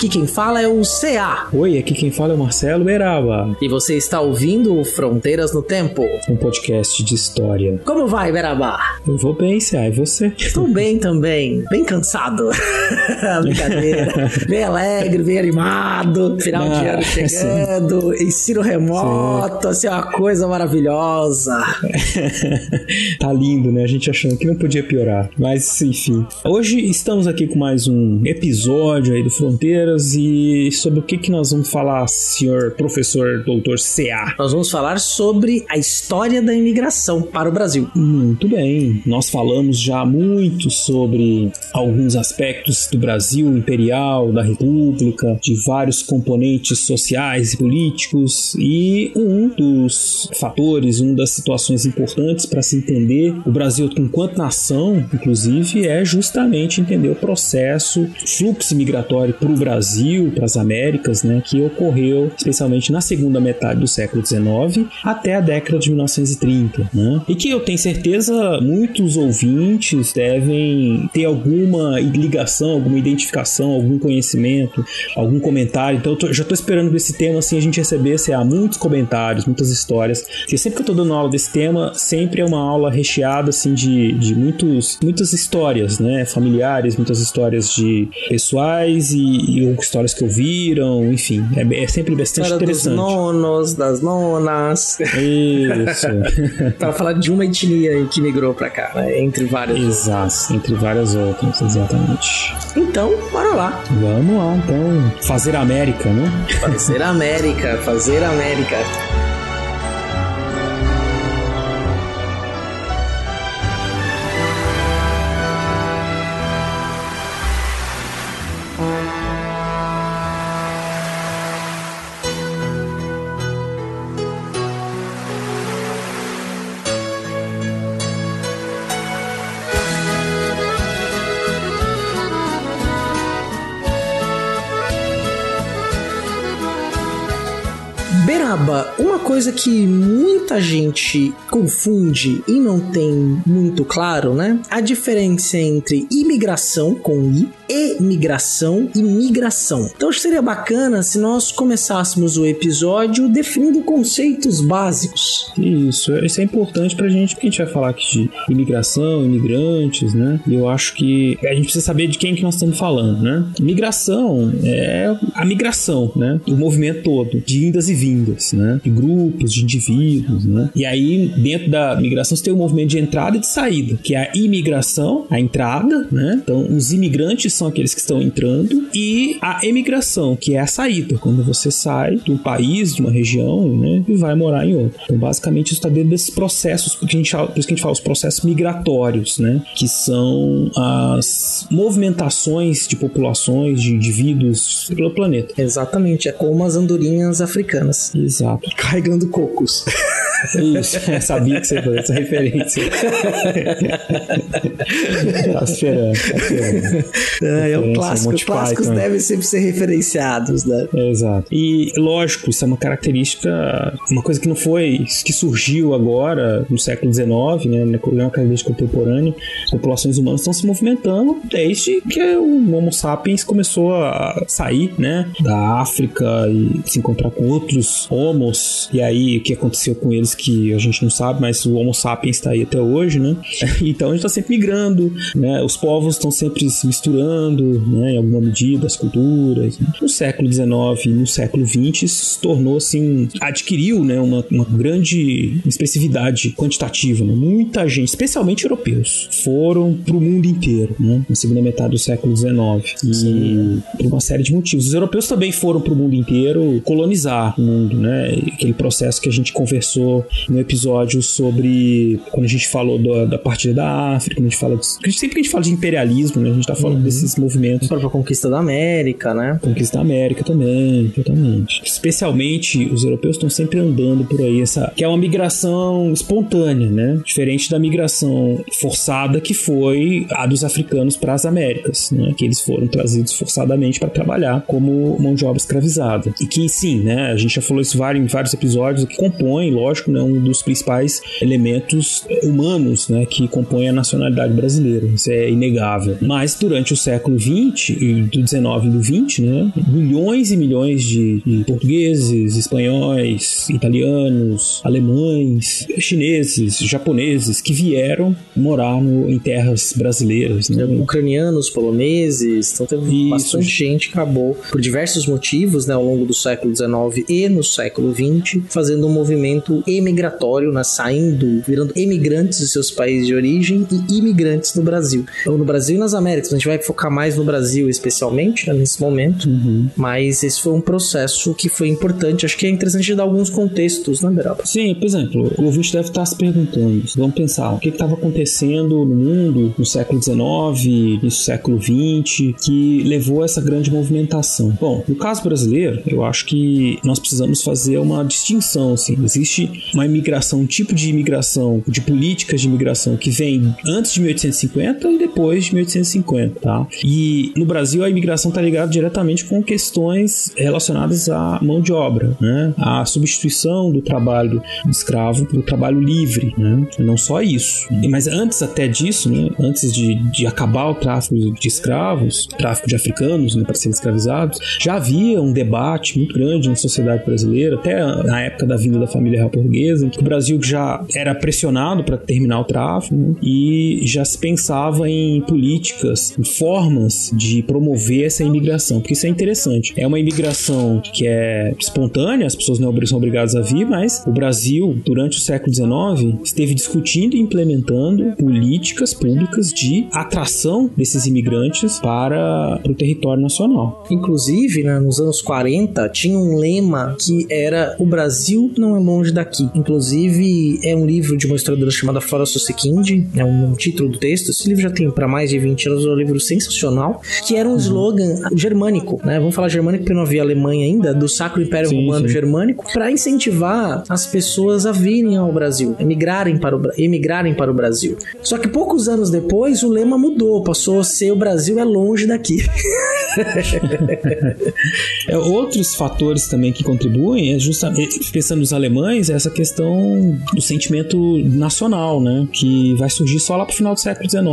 Aqui quem fala é o CA Oi, aqui quem fala é o Marcelo Beraba, e você está ouvindo o Fronteiras no Tempo. um podcast de história. Como vai, Beraba? Eu vou bem, Cia, e você? Estou bem também, bem cansado. Brincadeira. Bem alegre, bem animado. Final de Ah, ano chegando, ensino remoto, assim, uma coisa maravilhosa. tá lindo, né? A gente achando que não podia piorar. Mas, enfim. Hoje estamos aqui com mais um episódio aí do Fronteiras e sobre o que, que nós vamos falar, senhor professor doutor CA. Nós vamos falar sobre a história da imigração para o Brasil. Muito bem, nós falamos já muito sobre alguns aspectos do Brasil imperial, da República, de vários componentes sociais e políticos, e um dos fatores, uma das situações importantes para se entender o Brasil enquanto nação, inclusive, é justamente entender o processo, fluxo migratório para o Brasil, para as Américas, né, que ocorreu especialmente na segunda metade do século XIX até a década de 1930, né? E que eu tenho certeza muitos ouvintes devem ter alguma ligação, alguma identificação, algum conhecimento, algum comentário. Então eu tô- já estou esperando desse tema assim a gente receber assim, há muitos comentários, muitas histórias. Porque sempre que eu estou dando aula desse tema, sempre é uma aula recheada assim de, de muitos, muitas histórias, né? Familiares, muitas histórias de pessoais e, e histórias que ouviram, enfim, é, é sempre bastante História dos interessante. nonos, das nonas. Isso. para falar de uma etnia que migrou pra cá, né? entre várias. Exato, entre várias outras, exatamente. Então, bora lá. Vamos lá, então, fazer a América, né? Fazer América, fazer América. Coisa que muita gente confunde e não tem muito claro, né? A diferença entre imigração com i, emigração e migração. Então seria bacana se nós começássemos o episódio definindo conceitos básicos. Isso, isso é importante pra gente, porque a gente vai falar aqui de imigração, imigrantes, né? E eu acho que a gente precisa saber de quem que nós estamos falando, né? Migração é a migração, né? O movimento todo, de indas e vindas, né? De grupos, de indivíduos, né? E aí, dentro da migração, você tem o movimento de entrada e de saída, que é a imigração, a entrada, né? Então, os imigrantes são aqueles que estão entrando, e a emigração, que é a saída, quando você sai de um país, de uma região, né? E vai morar em outro. Então, basicamente, isso está dentro desses processos, porque a gente fala, por isso que a gente fala os processos migratórios, né? Que são as movimentações de populações, de indivíduos pelo planeta. Exatamente, é como as andorinhas africanas. Exato. Carregando cocos. Isso, eu sabia que você ia fazer essa referência. tá esperando, tá esperando. É, é um clássico. Clássicos Python. devem sempre ser referenciados, né? Exato. E lógico, isso é uma característica, uma coisa que não foi, que surgiu agora no século XIX, né? É uma característica contemporânea. Populações humanas estão se movimentando desde que o Homo sapiens começou a sair, né? Da África e se encontrar com outros homos. E aí o que aconteceu com eles que a gente não sabe, mas o Homo sapiens está aí até hoje, né? Então a gente está sempre migrando, né? Os povos estão sempre se misturando, né? Em alguma medida, as culturas. No século XIX e no século XX se tornou assim, adquiriu, né? Uma, uma grande expressividade quantitativa, né? Muita gente, especialmente europeus, foram para o mundo inteiro, né? Na segunda metade do século XIX e por uma série de motivos. Os europeus também foram para o mundo inteiro colonizar o mundo, né? Aquele processo que a gente conversou no episódio sobre quando a gente falou da, da partida da África, quando a gente fala de, sempre que a gente fala de imperialismo, né? A gente está falando uhum. Desses movimentos. A própria conquista da América, né? Conquista da América também, totalmente. Especialmente os europeus estão sempre andando por aí, essa que é uma migração espontânea, né? Diferente da migração forçada que foi a dos africanos para as Américas, né? Que eles foram trazidos forçadamente para trabalhar como mão de obra escravizada. E que sim, né? A gente já falou isso em vários episódios, que compõe, lógico, né, um dos principais elementos humanos, né, que compõem a nacionalidade brasileira. Isso é inegável. Mas durante o século XX, do 19 e do 20, né, milhões e milhões de, de portugueses, espanhóis, italianos, alemães, chineses, japoneses que vieram morar no, em terras brasileiras, né? Ucranianos, poloneses, então teve Isso. bastante gente que acabou por diversos motivos, né, ao longo do século XIX e no século XX, fazendo um movimento emigratório, né, saindo, virando emigrantes de seus países de origem e imigrantes no Brasil. Então, no Brasil e nas Américas, a gente vai focar mais no Brasil especialmente né, nesse momento, uhum. mas esse foi um processo que foi importante. Acho que é interessante dar alguns contextos, né, Beraba? Sim, por exemplo, o ouvinte deve estar se perguntando, vamos pensar, o que estava acontecendo no mundo no século XIX, no século XX, que levou a essa grande movimentação? Bom, no caso brasileiro, eu acho que nós precisamos fazer uma distinção, assim. Existe uma imigração, um tipo de imigração, de políticas de imigração que vem antes de 1850 e depois de 1850, tá? E no Brasil a imigração está ligada diretamente com questões relacionadas à mão de obra, né? A substituição do trabalho escravo pelo trabalho livre, né? Não só isso. Mas antes até disso, né? Antes de, de acabar o tráfico de escravos, tráfico de africanos, né? Para serem escravizados, já havia um debate muito grande na sociedade brasileira, até na época da vinda da família real portuguesa, em que o Brasil já era pressionado para terminar o tráfico né, e já se pensava em políticas, em formas de promover essa imigração, porque isso é interessante. É uma imigração que é espontânea, as pessoas não são obrigadas a vir, mas o Brasil, durante o século XIX, esteve discutindo e implementando políticas públicas de atração desses imigrantes para, o território nacional. Inclusive, né, nos anos 40, tinha um lema que era o Brasil não é longe daqui. Inclusive, é um livro de uma historiadora chamada Flora Susekind, é um, um título do texto. Esse livro já tem para mais de 20 anos, é um livro sensacional, que era um uhum. slogan germânico, né? Vamos falar germânico porque não havia Alemanha ainda, do Sacro Império sim, Romano sim. Germânico, para incentivar as pessoas a virem ao Brasil, emigrarem para o, emigrarem para o Brasil. Só que poucos anos depois, o lema mudou, passou a ser o Brasil é longe daqui. é, outros fatores também que contribuem é justamente pensando nos alemães é essa questão do sentimento nacional, né, que vai surgir só lá pro final do século XIX.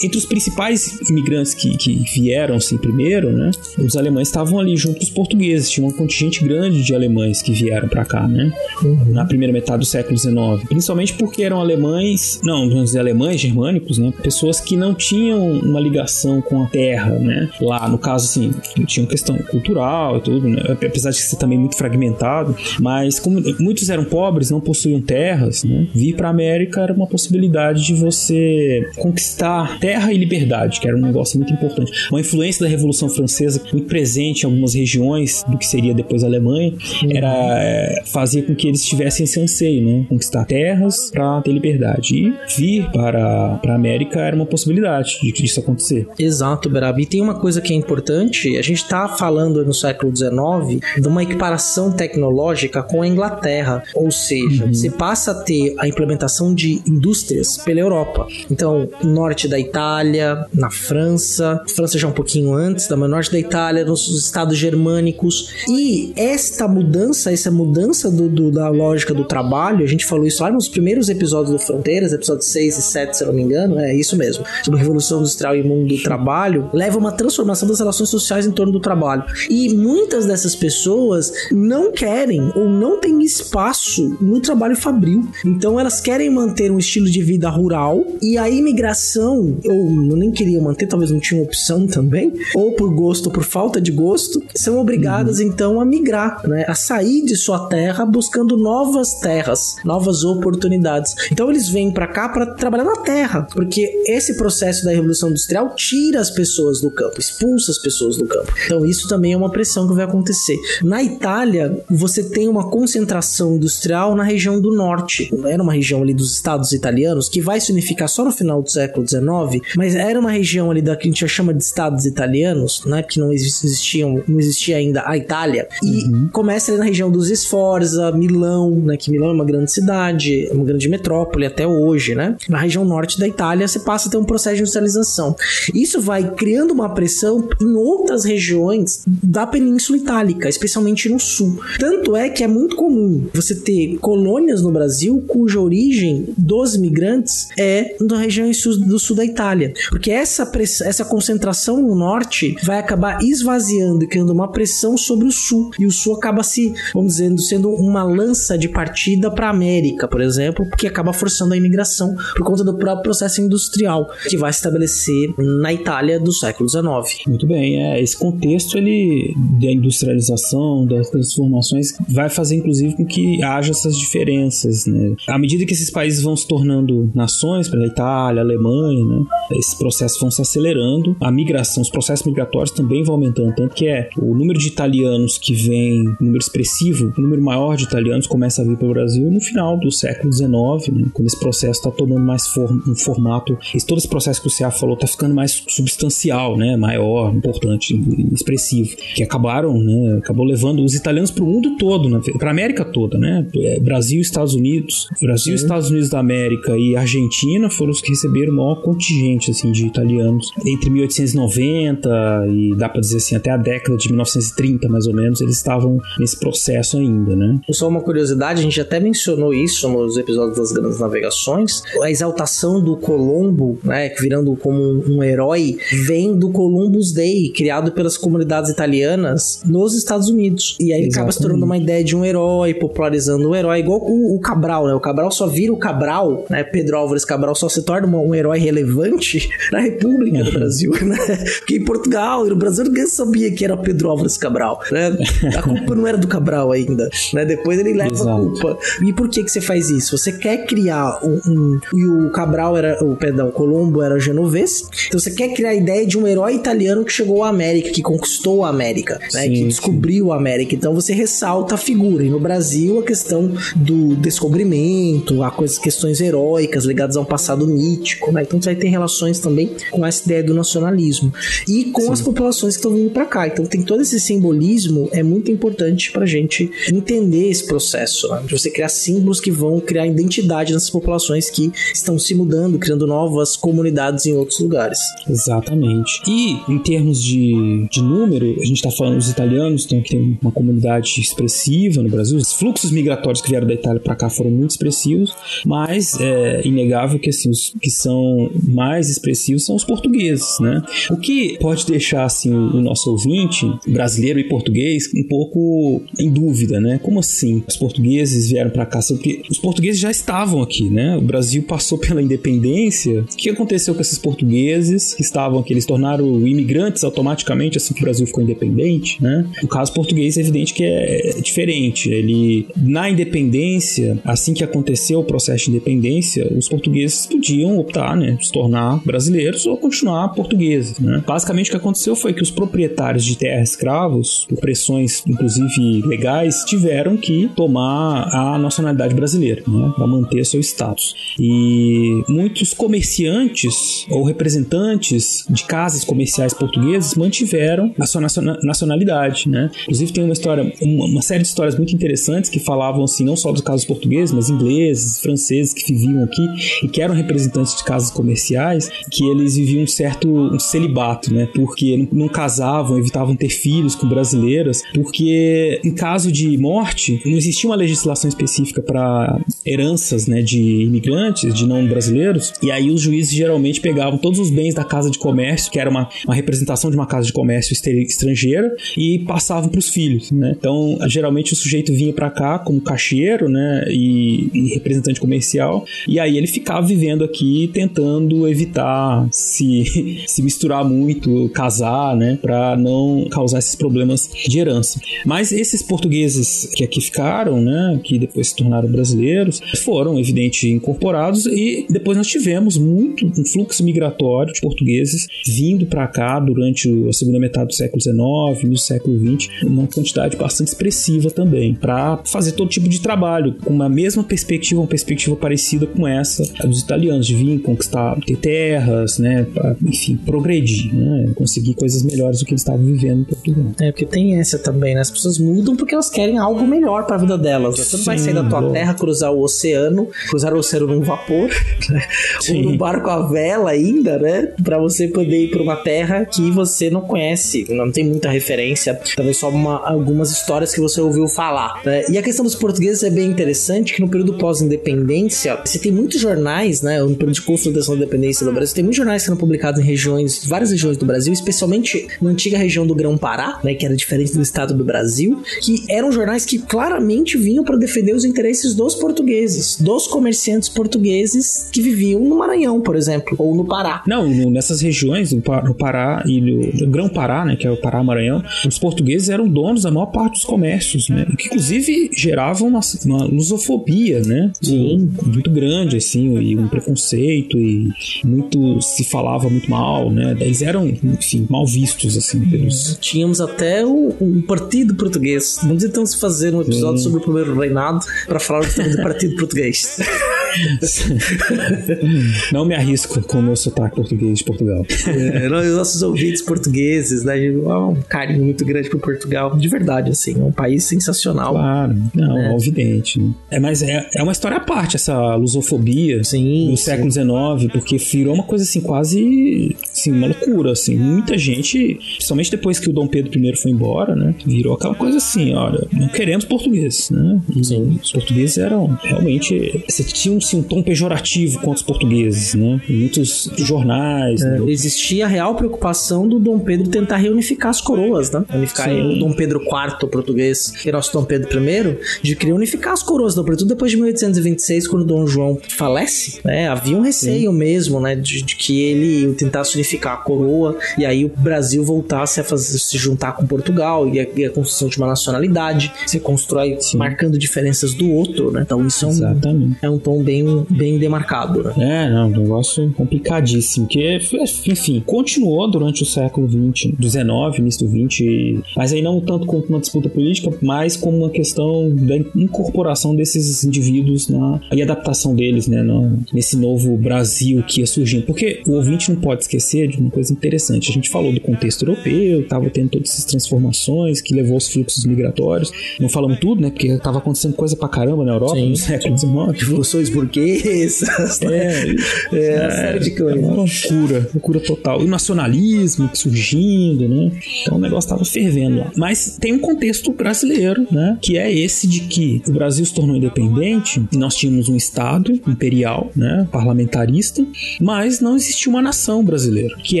Entre os principais imigrantes que, que vieram assim primeiro, né, os alemães estavam ali junto com os portugueses, tinha um contingente grande de alemães que vieram para cá, né, uhum. na primeira metade do século XIX, principalmente porque eram alemães, não, vamos dizer alemães germânicos, né, pessoas que não tinham uma ligação com a terra, né, lá no caso assim, tinha uma questão cultural e tudo, né, apesar de ser também muito fragmentado, mas como muitos eram pobres, não possuíam terras, né? Vir para a América era uma possibilidade de você conquistar terra e liberdade, que era um negócio muito importante. Uma influência da Revolução Francesa muito presente em algumas regiões do que seria depois a Alemanha, uhum. era é, fazia com que eles tivessem esse anseio, né? Conquistar terras para ter liberdade e vir para para a América era uma possibilidade de que isso acontecer. Exato, Berabi. E tem uma coisa que é importante, a gente está falando no século XIX de uma equiparação tecnológica com a Inglaterra, ou seja, uhum. você passa a ter a implementação de indústrias pela Europa. Então, norte da Itália, na França, França já um pouquinho antes, da norte da Itália, nos estados germânicos. E esta mudança, essa mudança do, do, da lógica do trabalho, a gente falou isso lá nos primeiros episódios do Fronteiras, episódios 6 e 7, se eu não me engano, é isso mesmo, sobre a Revolução Industrial e Mundo do Trabalho, leva uma transformação das relações sociais em torno do trabalho. E muitas dessas pessoas não querem ou não têm espaço no trabalho fabril. Então elas querem manter um estilo de vida rural e a imigração, ou nem queriam manter, talvez não tinham opção também, ou por gosto ou por falta de gosto, são obrigadas uhum. então a migrar, né? A sair de sua terra buscando novas terras, novas oportunidades. Então eles vêm para cá para trabalhar na terra, porque esse processo da revolução industrial tira as pessoas do campo, expulsa as pessoas do campo. Então isso também é uma pressão que vai acontecer. Na Itália, você tem uma concentração industrial na região do norte. Era uma região ali dos estados italianos que vai se unificar só no final do século XIX, mas era uma região ali da gente chama de estados italianos, né, que não existiam, não existia ainda a Itália. E uhum. começa ali na região dos Sforza, Milão, né, que Milão é uma grande cidade, uma grande metrópole até hoje, né? Na região norte da Itália, você passa a ter um processo de industrialização. Isso vai criando uma pressão em outras regiões da Península Itálica, especialmente no sul. Tanto é que é muito comum você ter colônias no Brasil cuja origem dos imigrantes é na região do sul da Itália. Porque essa, pressão, essa concentração no norte vai acabar esvaziando e criando uma pressão sobre o sul. E o sul acaba se, vamos dizer, sendo uma lança de partida para a América, por exemplo, que acaba forçando a imigração por conta do próprio processo industrial que vai se estabelecer na Itália do século XIX. Muito bem, é, esse contexto ele da industrialização, das transformações, vai fazer inclusive com que haja essas diferenças, né? À medida que esses países vão se tornando nações, para a Itália, Alemanha, né? Esses processos vão se acelerando, a migração, os processos migratórios também vão aumentando, tanto que é o número de italianos que vem, número expressivo, o número maior de italianos começa a vir para o Brasil no final do século XIX, né? Quando esse processo está tomando mais form, um formato, esse, todo esse processo que o Ceará falou está ficando mais substancial, né? Maior, importante, expressivo, que acabaram, né? Acabou levando os italianos para o mundo todo, né? para a América toda, né? É, Brasil, Estados Unidos, Brasil, Sim. Estados Unidos da América e Argentina foram os que receberam o maior contingente assim de italianos entre 1890 e dá para dizer assim até a década de 1930 mais ou menos eles estavam nesse processo ainda, né? Só uma curiosidade, a gente até mencionou isso nos episódios das grandes navegações, a exaltação do Colombo, né, virando como um, um herói, vem do Columbus Day, criado pelas comunidades italianas nos Estados Unidos. E aí Exatamente. acaba se tornando uma ideia de um herói, popularizando o herói, igual o, o, Cabral, né? O Cabral só vira o Cabral, né? Pedro Álvares Cabral só se torna uma, um herói relevante na República do Brasil, né? Porque em Portugal e no Brasil ninguém sabia que era Pedro Álvares Cabral, né? A culpa não era do Cabral ainda, né? Depois ele leva Exato. a culpa. E por que que você faz isso? Você quer criar um, um e o Cabral era, o perdão, o Colombo era genovês. Então você quer criar a ideia de um herói italiano que chegou à América, que conquistou a América, né? Sim, que descobriu sim. a América. Então você ressalta a figura. E no Brasil a questão do descobrimento, a coisas, questões heróicas ligadas a um passado mítico, né? Então você vai ter relações também com essa ideia do nacionalismo e com sim. as populações que estão vindo para cá. Então tem todo esse simbolismo é muito importante pra gente entender esse processo, né? de você criar símbolos que vão criar identidade nessas populações que estão se mudando, criando novas comunidades em outros lugares. Exatamente. E em termos de, de número, a gente está falando dos italianos, então que tem uma comunidade expressiva no Brasil. Os fluxos migratórios que vieram da Itália para cá foram muito expressivos, mas é inegável que assim, os que são mais expressivos são os portugueses, né? O que pode deixar assim o nosso ouvinte brasileiro e português um pouco em dúvida, né? Como assim? Os portugueses vieram para cá porque os portugueses já estavam aqui, né? O Brasil passou pela independência. O que aconteceu com esses portugueses que estavam aqui? Eles tornaram imigrantes automaticamente assim que o Brasil ficou independente, né? O caso português é evidente que é diferente. Ele na independência, assim que aconteceu o processo de independência, os portugueses podiam optar, né, se tornar brasileiros ou continuar portugueses, né? Basicamente o que aconteceu foi que os proprietários de terra escravos, por pressões inclusive legais, tiveram que tomar a nacionalidade brasileira, né, para manter seu status. E muitos comerciantes ou representantes de casas comerciais portuguesas mantiveram a sua nacionalidade, né? Inclusive tem uma história, uma, série de histórias muito interessantes que falavam assim não só dos casos portugueses, mas ingleses, franceses que viviam aqui e que eram representantes de casas comerciais, que eles viviam um certo um celibato, né? Porque não, casavam, evitavam ter filhos com brasileiras, porque em caso de morte não existia uma legislação específica para heranças, né, de imigrantes, de não brasileiros, e aí os juízes geralmente pegavam todos os bens da casa de comércio, que era uma, uma representação de uma casa de comércio estrangeira, e passavam para os filhos, né? Então, geralmente o sujeito vinha para cá como cachê lixeiro, né? E, e representante comercial. E aí ele ficava vivendo aqui tentando evitar se, se misturar muito, casar, né? Pra não causar esses problemas de herança. Mas esses portugueses que aqui ficaram, né? Que depois se tornaram brasileiros, foram, evidente, incorporados e depois nós tivemos muito um fluxo migratório de portugueses vindo para cá durante a segunda metade do século XIX, no século XX, uma quantidade bastante expressiva também, para fazer todo tipo de trabalho, com uma mesma perspectiva, uma perspectiva parecida com essa dos italianos, de vir conquistar, ter terras, né, pra, enfim, progredir, né, conseguir coisas melhores do que eles estavam vivendo em Portugal. É, porque tem essa também, né? As pessoas mudam porque elas querem algo melhor para a vida delas. Né? Você não vai sair da tua Sim, terra, cruzar o oceano, cruzar o oceano num vapor, né? ou num barco à vela ainda, né? Para você poder ir para uma terra que você não conhece, não tem muita referência, talvez só uma, algumas histórias que você ouviu falar. Né? E a questão dos portugueses é bem interessante, que no período pós-independência, você tem muitos jornais, né? No período de consolidação da independência do Brasil, tem muitos jornais que são publicados em regiões, várias regiões do Brasil, especialmente na antiga região do Grão-Pará, né? Que era diferente do estado do Brasil, que eram jornais que claramente vinham para defender os interesses dos portugueses, dos comerciantes portugueses que viviam no Maranhão, por exemplo, ou no Pará. Não, nessas regiões, no Pa- no Pará e no, Grão-Pará, né, que é o Pará-Maranhão, os portugueses eram donos da maior parte dos comércios, né, o que inclusive gerava uma, uma lusofobia, né, Sim. muito grande, assim, e um preconceito e muito se falava muito mal, né, eles eram, enfim, mal vistos, assim, pelos... Tínhamos até o, o Partido Português. Vamos então se fazer um episódio sobre o primeiro reinado para falar do Partido Português. Não me arrisco com o meu sotaque português de Portugal. É, nossos ouvintes portugueses, né? Há um carinho muito grande por Portugal. De verdade, assim. É um país sensacional. Claro, não, É. é evidente. Né? É, mas é, é uma história à parte, essa lusofobia Sim, do sim. século XIX, porque virou uma coisa assim, quase assim, uma loucura. Assim. Muita gente, principalmente depois que o Dom Pedro I foi embora, né? Virou aquela coisa assim: olha, não queremos portugueses, né? E os portugueses eram realmente. Você tinha assim, um tom pejorativo contra os portugueses, né? Em muitos jornais. né? Existia a real preocupação do Dom Pedro tentar reunificar as coroas, né? Unificar Sim. o Dom Pedro IV português e nosso Dom Pedro I, de querer unificar as coroas, sobretudo depois de 1826, quando Dom João falece, né? Havia um receio mesmo, né? De, de que ele tentasse unificar a coroa e aí o Brasil voltasse a fazer, se juntar com Portugal e a, e a construção de uma nacionalidade. Você constrói marcando diferenças do outro, né? Então isso é um, Exatamente. é um tom bem, bem demarcado, né? É, não, um negócio complicadíssimo. Que, enfim, continuou durante o século XX, do XIX, início do XX, mas aí não tanto como uma disputa política, mas como uma questão da incorporação desses indivíduos na, e adaptação deles, né, no- nesse novo Brasil que ia surgindo. Porque o ouvinte não pode esquecer de uma coisa interessante. A gente falou do contexto europeu, estava tendo todas essas transformações que levou aos fluxos migratórios. Não falamos tudo, né, porque estava acontecendo coisa pra caramba na Europa Sim. no século XIX. Revoluções burguesas, né? É, É, uma série de coisas. Uma loucura, loucura total. E o nacionalismo surgindo, né? Então o negócio tava fervendo lá. Mas tem um contexto brasileiro, né? Que é esse de que o Brasil se tornou independente e nós tínhamos um Estado imperial, né? Parlamentarista, mas não existia uma nação brasileira. Que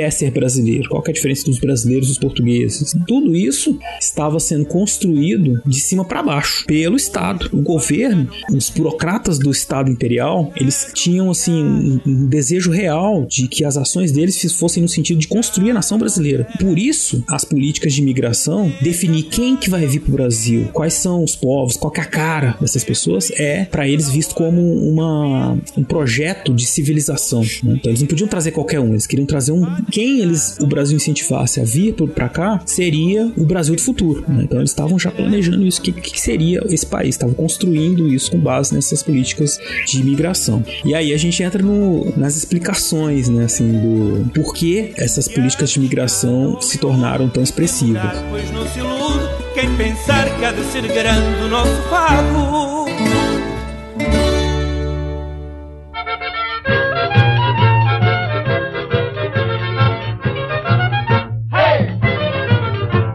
é ser brasileiro? Qual é a diferença dos brasileiros e dos portugueses? Tudo isso estava sendo construído de cima para baixo pelo Estado. O governo, os burocratas do Estado imperial, eles tinham assim um, desejo real de que as ações deles fossem no sentido de construir a nação brasileira. Por isso, as políticas de imigração, definir quem que vai vir para o Brasil, quais são os povos, qual é a cara dessas pessoas, é para eles visto como uma, um projeto de civilização. né? Então eles não podiam trazer qualquer um, eles queriam trazer um quem eles o Brasil incentivasse a vir para cá seria o Brasil do futuro. né? Então eles estavam já planejando isso, o que, que seria esse país, estavam construindo isso com base nessas políticas de imigração. E aí a gente entra no- nas explicações, né, assim, do porquê essas políticas de imigração se tornaram tão expressivas. Pois não se ilude quem pensar que há de ser grande o nosso.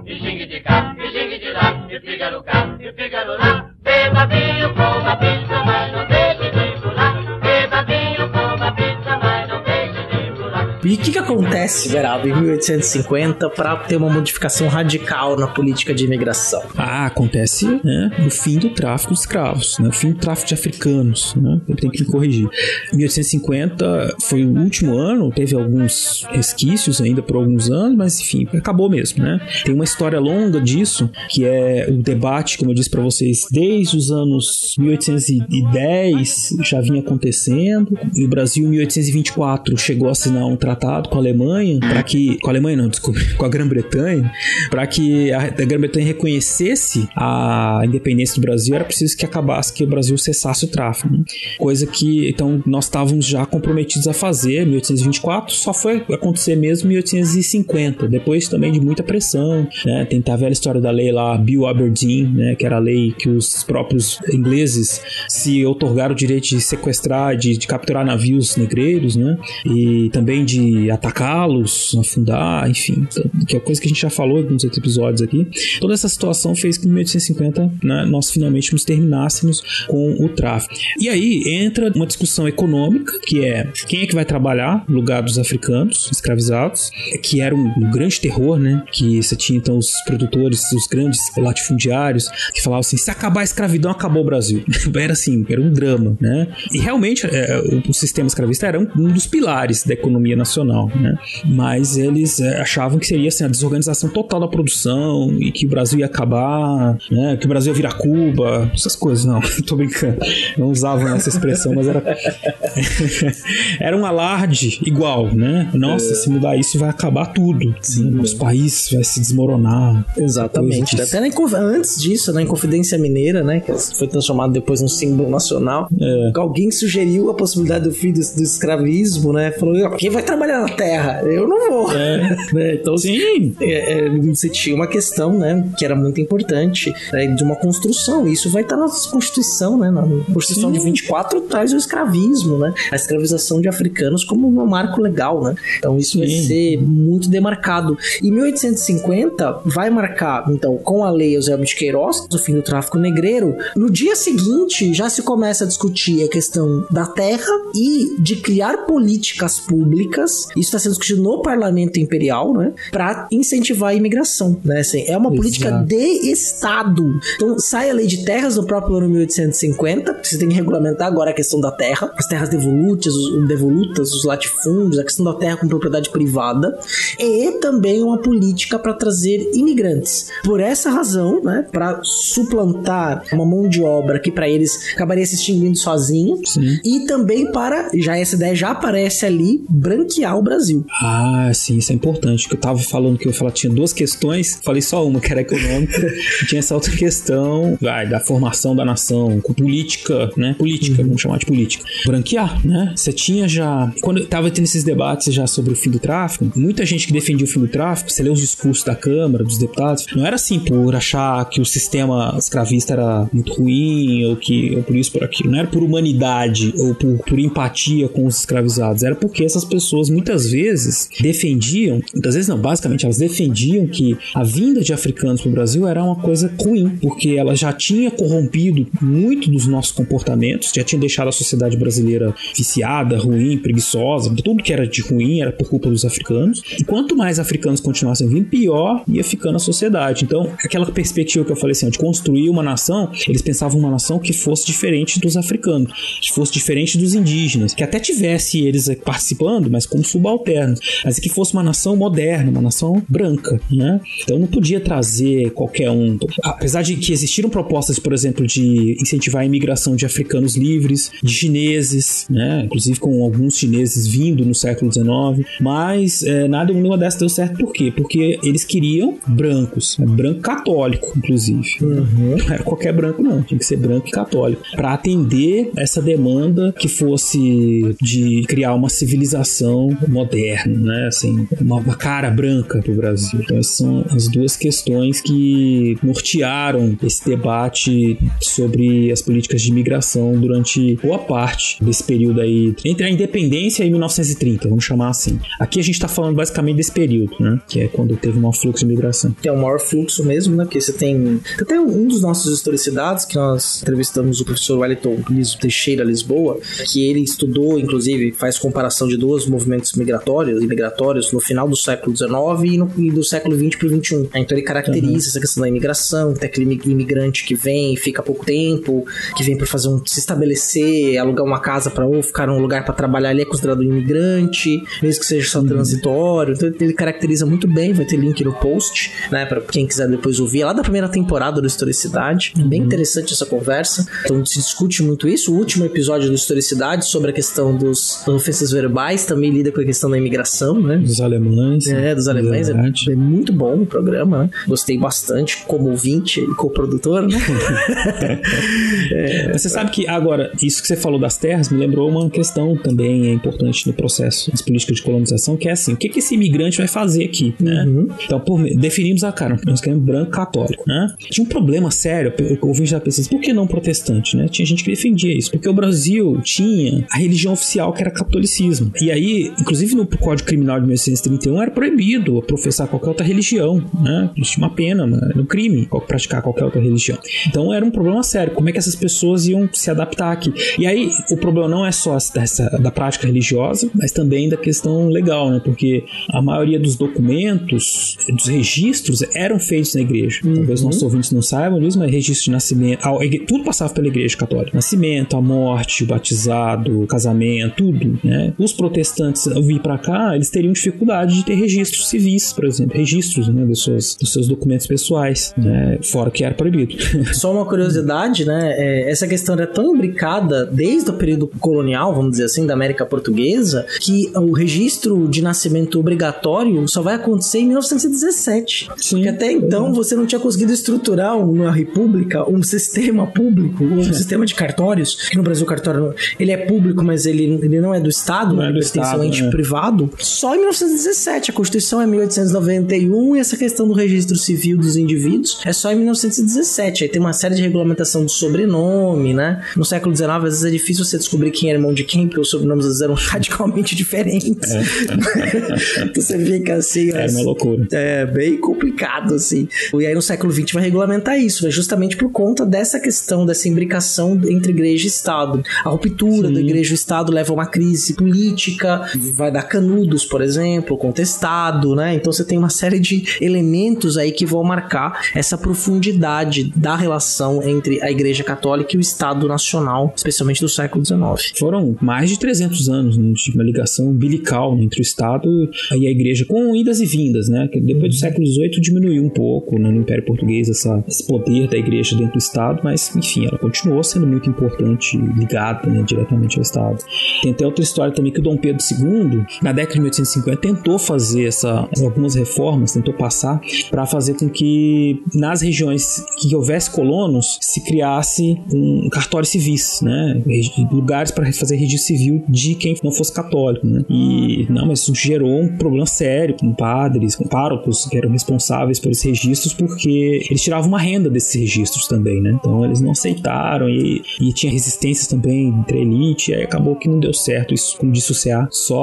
E xingue de cá, e xingue de lá, e cá, e. Beba vinho, E o que, que acontece, Veraldo, em 1850 para ter uma modificação radical na política de imigração? Ah, acontece né, o fim do tráfico de escravos, né, o fim do tráfico de africanos. Né, eu tenho que corrigir. 1850 foi o último ano, teve alguns resquícios ainda por alguns anos, mas enfim, acabou mesmo. Né? Tem uma história longa disso, que é o debate, como eu disse para vocês, desde os anos 1810 já vinha acontecendo, e o Brasil em 1824 chegou a assinar um tratado com a Alemanha para que com a Alemanha não, desculpa, com a Grã-Bretanha, para que a, a Grã-Bretanha reconhecesse a independência do Brasil, era preciso que acabasse que o Brasil cessasse o tráfico, né? coisa que então nós estávamos já comprometidos a fazer em 1824, só foi acontecer mesmo em 1850, depois também de muita pressão, né? Tem a velha história da lei lá, Bill Aberdeen, né? Que era a lei que os próprios ingleses se otorgaram o direito de sequestrar, de, de capturar navios negreiros, né? E também de atacá-los, afundar, enfim, que é coisa que a gente já falou em alguns episódios aqui. Toda essa situação fez que em 1850 né, nós finalmente nos terminássemos com o tráfico. E aí entra uma discussão econômica, que é quem é que vai trabalhar no lugar dos africanos escravizados, que era um, um grande terror, né? Que você tinha então os produtores, os grandes latifundiários, que falavam assim: se acabar a escravidão, acabou o Brasil. era assim, era um drama, né? E realmente é, o, o, sistema escravista era um, um, dos pilares da economia nacional, né? Mas eles é, achavam que seria assim, a desorganização total da produção e que o Brasil ia acabar, né? Que o Brasil ia virar Cuba, essas coisas. Não, tô brincando. Não usavam essa expressão, mas era. era um alarde igual, né? Nossa, é. se mudar isso vai acabar tudo. Sim, Nosso país vai se desmoronar. Exatamente. Até na, antes disso, na Inconfidência Mineira, né? Que foi transformado depois num símbolo nacional. É. Alguém sugeriu a possibilidade do fim do, do escravismo, né? Falou, quem vai trabalhar na terra? Eu não vou. É. né? Então, Sim. É, é, você tinha uma questão, né? Que era muito importante, né, de uma construção. Isso vai estar na Constituição, né? Na Constituição Sim. de 24 traz o escravismo, né? A escravização de africanos como um marco legal, né? Então isso Sim. vai ser muito demarcado. E 1850 vai marcar, então, com a lei Eusébio de Queiroz, o fim do tráfico negreiro. No dia seguinte, já se começa a discutir a questão da terra e de criar políticas públicas. Isso está sendo discutido no parlamento imperial, né? Para incentivar a imigração, né? Assim, é uma Exato. política de Estado. Então, sai a lei de terras no próprio ano 1850. Você tem que regulamentar agora a questão da terra, as terras devolutas, os, devolutas, os latifúndios, a questão da terra com propriedade privada. E também uma política para trazer imigrantes. Por essa razão, né? Para suplantar uma mão de obra que para eles acabaria se extinguindo sozinha. Sim. E também para, já essa ideia já aparece ali, branquear o Brasil. Ah, sim, isso é importante. Que eu tava falando que eu falar tinha duas questões, falei só uma, que era econômica, e tinha essa outra questão, vai, da formação da nação, com política, né? Política, uhum. vamos chamar de política. Branquear, né? Você tinha já. Quando tava tendo esses debates já sobre o fim do tráfico, muita gente que defendia o fim do tráfico, você lê os discursos da Câmara, dos deputados, não era assim por achar que o sistema escravista era muito ruim, ou que ou por isso, por aquilo. Não era por humanidade ou por, por empatia com os escravizados, era porque essas pessoas muitas vezes defendiam, muitas vezes não, basicamente elas defendiam que a vinda de africanos para o Brasil era uma coisa ruim, porque ela já tinha corrompido muito dos nossos comportamentos, já tinha deixado a sociedade brasileira viciada, ruim, preguiçosa, tudo que era de ruim era por culpa dos africanos. E quanto mais africanos continuassem vindo, pior ia ficando a sociedade. Então, aquela perspectiva que eu falei assim, de construir uma nação, eles pensavam uma nação que fosse diferente dos africanos, que fosse diferente dos indígenas, que até tivesse eles participando, mas como subalternos, mas que fosse uma nação moderna, uma nação branca, né? Então não podia trazer qualquer um. Apesar de que existiram propostas, por exemplo, de incentivar a imigração de africanos livres, de chineses, né? Inclusive com alguns chineses vindo no século XIX, mas é, nada nenhuma dessas deu certo. Por quê? Porque eles queriam brancos, né? branco católico, inclusive. Uhum. Não era qualquer branco, não. Tinha que ser branco e católico. Para atender essa demanda que fosse de criar uma civilização moderna, né? Assim, uma, cara branca pro Brasil. Então, essas são as duas questões que nortearam esse debate sobre as políticas de imigração durante boa parte desse período aí, entre a independência e 1930, vamos chamar assim. Aqui a gente está falando basicamente desse período, né? Que é quando teve um maior fluxo de imigração. É o maior fluxo mesmo, né? Porque você tem. Até um dos nossos historicidades, que nós entrevistamos o professor Wellington Teixeira Lisboa, que ele estudou, inclusive, faz comparação de dois movimentos movimentos migratórios e migratórios no final do século XIX e, no, e do século XX para o XXI. Então ele caracteriza uhum. essa questão da imigração, tem aquele imigrante que vem, fica pouco tempo, que vem para fazer um, se estabelecer, alugar uma casa para ou ficar num lugar para trabalhar, ele é considerado um imigrante, mesmo que seja só uhum. transitório. Então ele caracteriza muito bem, vai ter link no post, né, para quem quiser depois ouvir. É lá da primeira temporada do Historicidade, uhum. bem interessante essa conversa. Então se discute muito isso. O último episódio do Historicidade sobre a questão dos, ofensas verbais também lida com a questão da imigração, né? Dos alemães. É, dos alemães. É, é, muito bom o programa, né? Gostei bastante como ouvinte e co-produtor, né? é, você sabe que agora, isso que você falou das terras me lembrou uma questão também é importante no processo das políticas de colonização, que é assim, o que, que esse imigrante vai fazer aqui, né? Uhum. Então, por, definimos a cara, nós queremos branco católico, né? Tinha um problema sério, o ouvinte já pensando, por que não protestante, né? Tinha gente que defendia isso, porque o Brasil tinha a religião oficial que era catolicismo. E aí, inclusive no Código Criminal de 1931 era proibido professar qualquer outra religião, né? Tinha uma pena no crime praticar qualquer outra religião. Então era um problema sério. Como é que essas pessoas iam se adaptar aqui? E aí o problema não é só dessa, da prática religiosa, mas também da questão legal, né? Porque a maioria dos documentos, dos registros, eram feitos na igreja. Uhum. Talvez nossos ouvintes não saibam disso, mas registro de nascimento, tudo passava pela igreja católica. Nascimento, a morte, o batizado, o casamento, tudo, né? Os protestantes ao vir para cá, eles teriam dificuldade de ter registros civis, por exemplo, registros, né, dos seus, dos seus documentos pessoais, né? Fora que era proibido. Só uma curiosidade, né? É, essa questão era tão imbricada desde o período colonial, vamos dizer assim, da América Portuguesa, que o registro de nascimento obrigatório só vai acontecer em 1917. Sim. Porque até então você não tinha conseguido estruturar uma república, um sistema público, um é. sistema de cartórios, que no Brasil o cartório ele é público, mas ele, ele não é do Estado, não é do Estado, é. privado. Só em 1917. A Constituição é 1891 e essa questão do registro civil dos indivíduos é só em 1917. Aí tem uma série de regulamentação do sobrenome, né? No século XIX, às vezes é difícil você descobrir quem é irmão de quem, porque os sobrenomes às vezes eram radicalmente diferentes. É. então você fica assim. É uma loucura. É bem complicado, assim. E aí no século XX vai regulamentar isso, é justamente por conta dessa questão, dessa imbricação entre igreja e Estado. A ruptura Sim. da igreja e Estado leva a uma crise política, vai dar canudos, por exemplo, contestado, né? Então você tem uma série de elementos aí que vão marcar essa profundidade da relação entre a Igreja Católica e o Estado Nacional, especialmente do século XIX. Foram mais de 300 anos né, de uma ligação umbilical entre o Estado e a Igreja, com idas e vindas, né? Que depois do uhum. século XVIII diminuiu um pouco né, no Império Português essa, esse poder da Igreja dentro do Estado, mas enfim, ela continuou sendo muito importante, ligada né, diretamente ao Estado. Tem até outra história também que o Dom Pedro II, na década de 1850, tentou fazer essa, algumas reformas, tentou passar para fazer com que nas regiões que houvesse colonos se criasse um cartório civis, né? Lugares para fazer registro civil de quem não fosse católico, né? E não, mas isso gerou um problema sério com padres, com párocos que eram responsáveis por esses registros, porque eles tiravam uma renda desses registros também, né? Então eles não aceitaram e, e tinha resistências também entre a elite, e aí acabou que não deu certo isso como dissociar só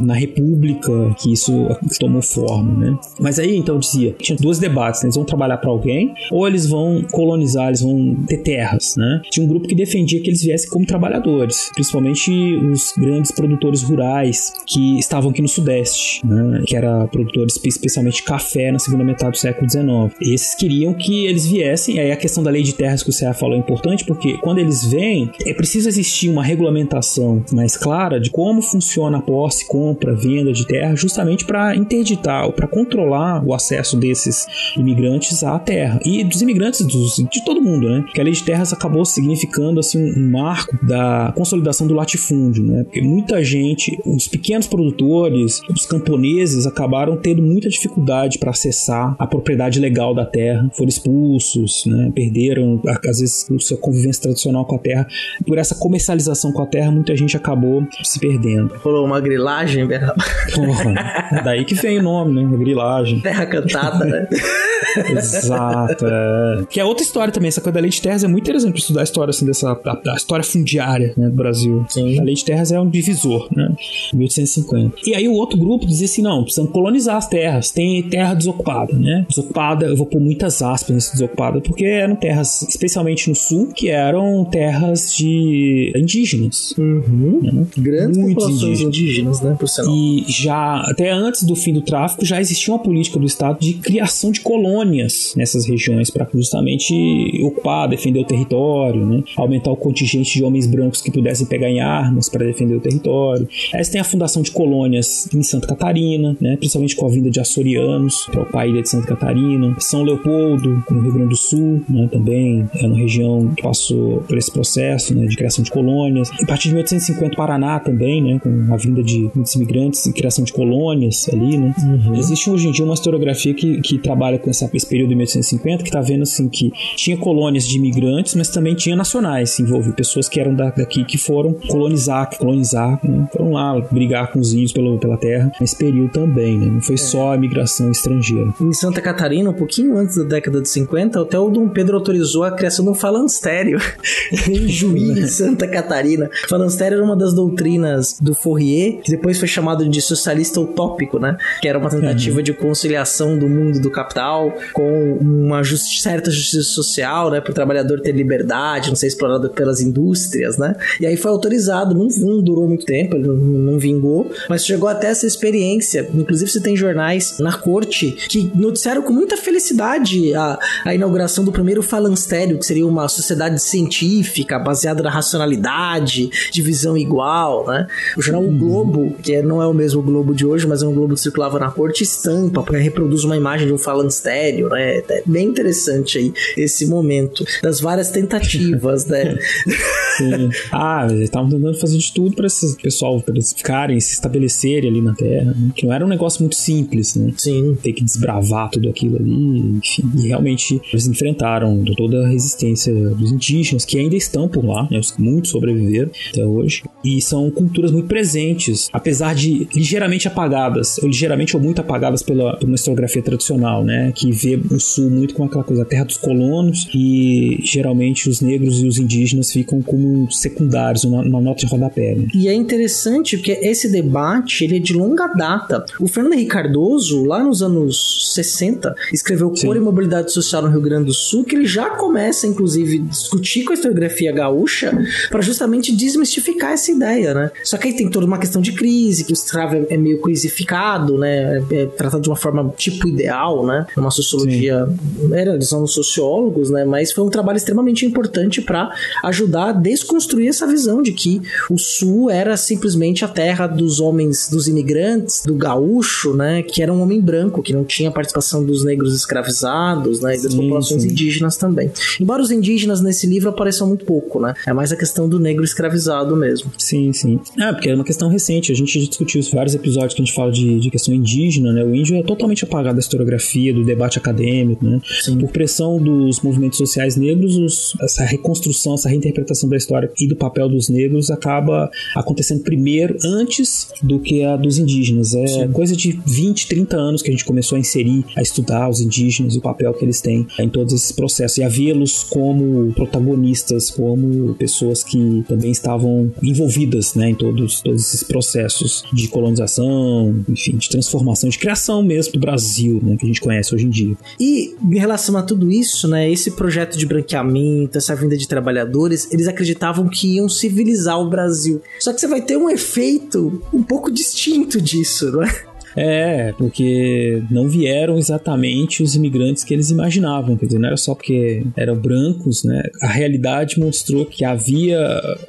na República que isso tomou forma, né? Mas aí então dizia, tinha dois debates, né? eles vão trabalhar para alguém ou eles vão colonizar, eles vão ter terras, né? Tinha um grupo que defendia que eles viessem como trabalhadores, principalmente os grandes produtores rurais que estavam aqui no Sudeste, né? Que era produtores especialmente café na segunda metade do século XIX. Esses queriam que eles viessem, aí a questão da lei de terras que o Ceará falou é importante, porque quando eles vêm, é preciso existir uma regulamentação mais clara de como funciona a compra, venda de terra, justamente para interditar ou para controlar o acesso desses imigrantes à terra e dos imigrantes dos, de todo mundo, né? Que a lei de terras acabou significando assim um marco da consolidação do latifúndio, né? Porque muita gente, os pequenos produtores, os camponeses acabaram tendo muita dificuldade para acessar a propriedade legal da terra, foram expulsos, né? Perderam às vezes sua convivência tradicional com a terra. Por essa comercialização com a terra, muita gente acabou se perdendo. Rolou uma grilagem, Porra, daí que vem o nome, né? Grilagem. Terra cantada, né? Exato, é. Que é outra história também, essa coisa da lei de terras é muito interessante estudar a história, assim, dessa, da, da história fundiária, né, do Brasil. Sim. A lei de terras é um divisor, né, 1850. E aí o outro grupo dizia assim, não, precisamos colonizar as terras, tem terra desocupada, né, desocupada, eu vou pôr muitas aspas nesse desocupada, porque eram terras, especialmente no sul, que eram terras de indígenas. Uhum. Né? Grandes Muitos populações indígenas, né, por sinal. E já, até antes do fim do tráfico, já existia uma política do Estado de criação de colônias nessas regiões para justamente ocupar, defender o território, né? aumentar o contingente de homens brancos que pudessem pegar em armas para defender o território. Aí você tem a fundação de colônias em Santa Catarina, né? principalmente com a vinda de açorianos para a ilha de Santa Catarina. São Leopoldo, no Rio Grande do Sul, né? também é uma região que passou por esse processo né? de criação de colônias. A partir de 1850, Paraná também, né? com a vinda de muitos imigrantes e criação de colônias ali. Né? Existe hoje em dia uma historiografia que, que trabalha com essa, esse período de 1850 que está vendo assim que tinha colônias de imigrantes, mas também tinha nacionais se envolviam, pessoas que eram da- daqui que foram colonizar, colonizar, né? foram lá brigar com os índios pelo, pela terra nesse período também, né? Não foi só a imigração estrangeira. Em Santa Catarina, um pouquinho antes da década de 50, até o Dom Pedro autorizou a criação de um falanstério em em Santa Catarina. O falanstério era uma das doutrinas do Fourier, que depois foi chamado de socialista utópico, né? Que era uma tentativa de conciliação do mundo do capital com uma justi- certa justiça social, né? Para o trabalhador ter liberdade, não ser explorado pelas indústrias, né? E aí foi autorizado, não, não durou muito tempo, ele não, não vingou, mas chegou até essa experiência. Inclusive, você tem jornais na corte que noticiaram com muita felicidade a, a inauguração do primeiro falanstério, que seria uma sociedade científica baseada na racionalidade, de visão igual, né? O jornal O Globo, que é- não é o mesmo Globo de hoje, mas é um Globo que circulava na corte, estampa, porque reproduz uma imagem de um falanstério, né? É bem interessante aí esse momento das várias tentativas, né? Sim. ah, eles estavam tentando fazer de tudo para esse pessoal pra eles ficarem, se estabelecerem ali na terra, né? que não era um negócio muito simples, né? Sim. Ter que desbravar tudo aquilo ali, enfim. E realmente eles enfrentaram toda a resistência dos indígenas, que ainda estão por lá, né? Os que muito sobreviveram até hoje. E são culturas muito presentes, apesar de ligeiramente apagadas, ou ligeiramente ou muito apagadas pela, por uma historiografia tradicional, né? Que vê o sul muito com aquela coisa, a terra dos colonos, e geralmente os negros e os indígenas ficam como secundários, uma, uma nota de rodapé, né? E é interessante porque esse debate ele é de longa data. O Fernando Henrique Cardoso, lá nos anos 60, escreveu Sim. Cor e Mobilidade Social no Rio Grande do Sul, que ele já começa, inclusive, a discutir com a historiografia gaúcha para justamente desmistificar essa ideia, né? Só que aí tem toda uma questão de crise, que o escravo é- meio coisificado, né? É, é tratado de uma forma tipo ideal, né? Uma sociologia. Era, eles são sociólogos, né? Mas foi um trabalho extremamente importante para ajudar a desconstruir essa visão de que o Sul era simplesmente a terra dos homens, dos imigrantes, do gaúcho, né? Que era um homem branco, que não tinha participação dos negros escravizados, né? E das Sim, populações sim. indígenas também. Embora os indígenas nesse livro apareçam muito pouco, né? É mais a questão do negro escravizado mesmo. Sim, sim. Ah, porque é uma questão recente. A gente discutiu isso em vários episódios que a gente fala de, de questão indígena, né? O índio é totalmente apagado da historiografia, do debate acadêmico, né? Por pressão dos movimentos sociais negros, os- essa reconstrução, essa reinterpretação da história e do papel dos negros acaba acontecendo primeiro, antes do que a dos indígenas. É coisa de 20, 30 anos que a gente começou a inserir, a estudar os indígenas e o papel que eles têm em todos esses processos e a vê-los como protagonistas, como pessoas que também estavam envolvidas né, em todos, todos esses processos de colonização, enfim, de transformação, de criação mesmo do Brasil, né, que a gente conhece hoje em dia. E em relação a tudo isso, né, esse projeto de branqueamento, essa vinda de trabalhadores, eles acreditavam que iam civilizar o Brasil. Só que você vai ter um efeito um pouco distinto disso, não é? É, porque não vieram exatamente os imigrantes que eles imaginavam, quer dizer, não era só porque eram brancos, né? A realidade mostrou que havia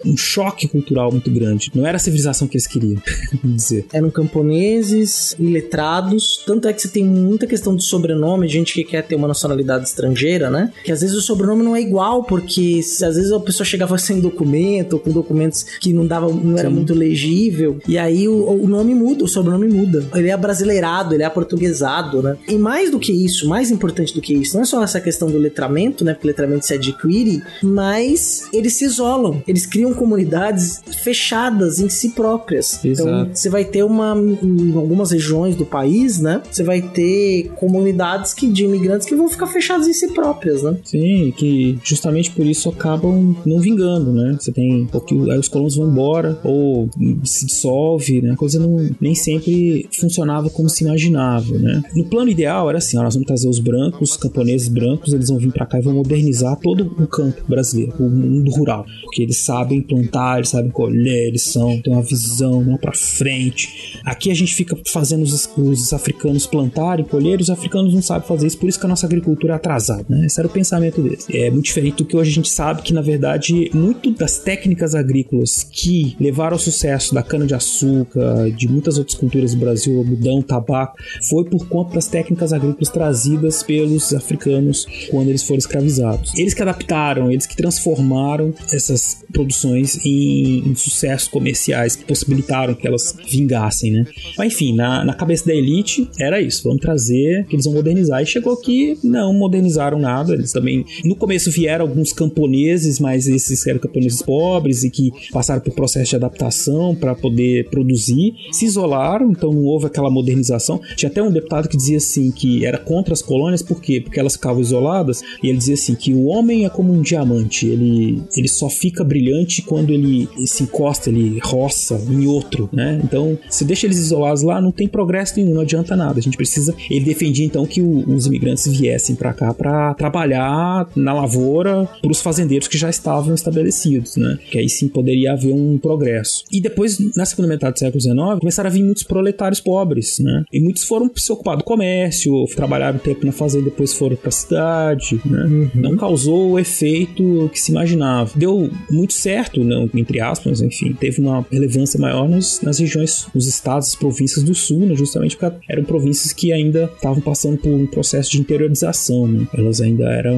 um choque cultural muito grande. Não era a civilização que eles queriam, dizer. Eram camponeses, iletrados, tanto é que você tem muita questão de sobrenome, de gente que quer ter uma nacionalidade estrangeira, né? Que às vezes o sobrenome não é igual, porque às vezes a pessoa chegava sem documento, ou com documentos que não dava, não era Sim. muito legível, e aí o, o nome muda, o sobrenome muda. Ele é brasileirado, ele é aportuguesado, né? E mais do que isso, mais importante do que isso, não é só essa questão do letramento, né? Porque o letramento se adquire, mas eles se isolam, eles criam comunidades fechadas em si próprias. Então, Exato. Então, você vai ter uma em algumas regiões do país, né? Você vai ter comunidades que de imigrantes que vão ficar fechadas em si próprias, né? Sim, que justamente por isso acabam não vingando, né? Você tem. Porque aí os colonos vão embora, ou se dissolve, né? A coisa não, nem sempre funcionava como se imaginava, né? No plano ideal era assim: ó, nós vamos trazer os brancos, os camponeses brancos, eles vão vir pra cá e vão modernizar todo o campo brasileiro, o mundo rural. Porque eles sabem plantar, eles sabem colher, eles são, têm uma visão lá pra frente. Aqui a gente fica fazendo os, os africanos plantarem, colher, e os africanos não sabem fazer isso, por isso que a nossa agricultura é atrasada, né? Esse era o pensamento deles. É muito diferente do que hoje a gente sabe que, na verdade, muito das técnicas agrícolas que levaram ao sucesso da cana-de-açúcar, de muitas outras culturas do Brasil, algodão, tabaco, foi por conta das técnicas agrícolas trazidas pelos africanos quando eles foram escravizados. Eles que adaptaram, eles que transformaram essas produções em, em sucessos comerciais que possibilitaram que elas vingassem, né? Mas enfim, na, na cabeça da elite era isso, vamos trazer, que eles vão modernizar. E chegou que não modernizaram nada, eles também, no começo vieram alguns camponeses, mas esses eram camponeses pobres e que passaram por processo de adaptação para poder produzir, se isolaram, então não houve aquela modernização. Tinha até um deputado que dizia assim que era contra as colônias, por quê? Porque elas ficavam isoladas, e ele dizia assim que o homem é como um diamante, ele, ele só fica brilhante quando ele se encosta, ele roça em outro, né? Então, se deixa eles isolados lá, não tem progresso nenhum, não adianta nada. A gente precisa. Ele defendia então que o, os imigrantes viessem para cá para trabalhar na lavoura para os fazendeiros que já estavam estabelecidos, né? Que aí sim poderia haver um progresso. E depois, na segunda metade do século XIX, começaram a vir muitos proletários pobres, né? E muitos foram se ocupar do comércio, trabalharam um tempo na fazenda, depois foram para a cidade, né? Não causou o efeito que se imaginava. Deu muito certo, não, entre aspas, enfim, teve uma relevância maior nas, nas regiões, nos estados, as províncias do sul, né? Justamente porque eram províncias que ainda estavam passando por um processo de interiorização, né? Elas ainda eram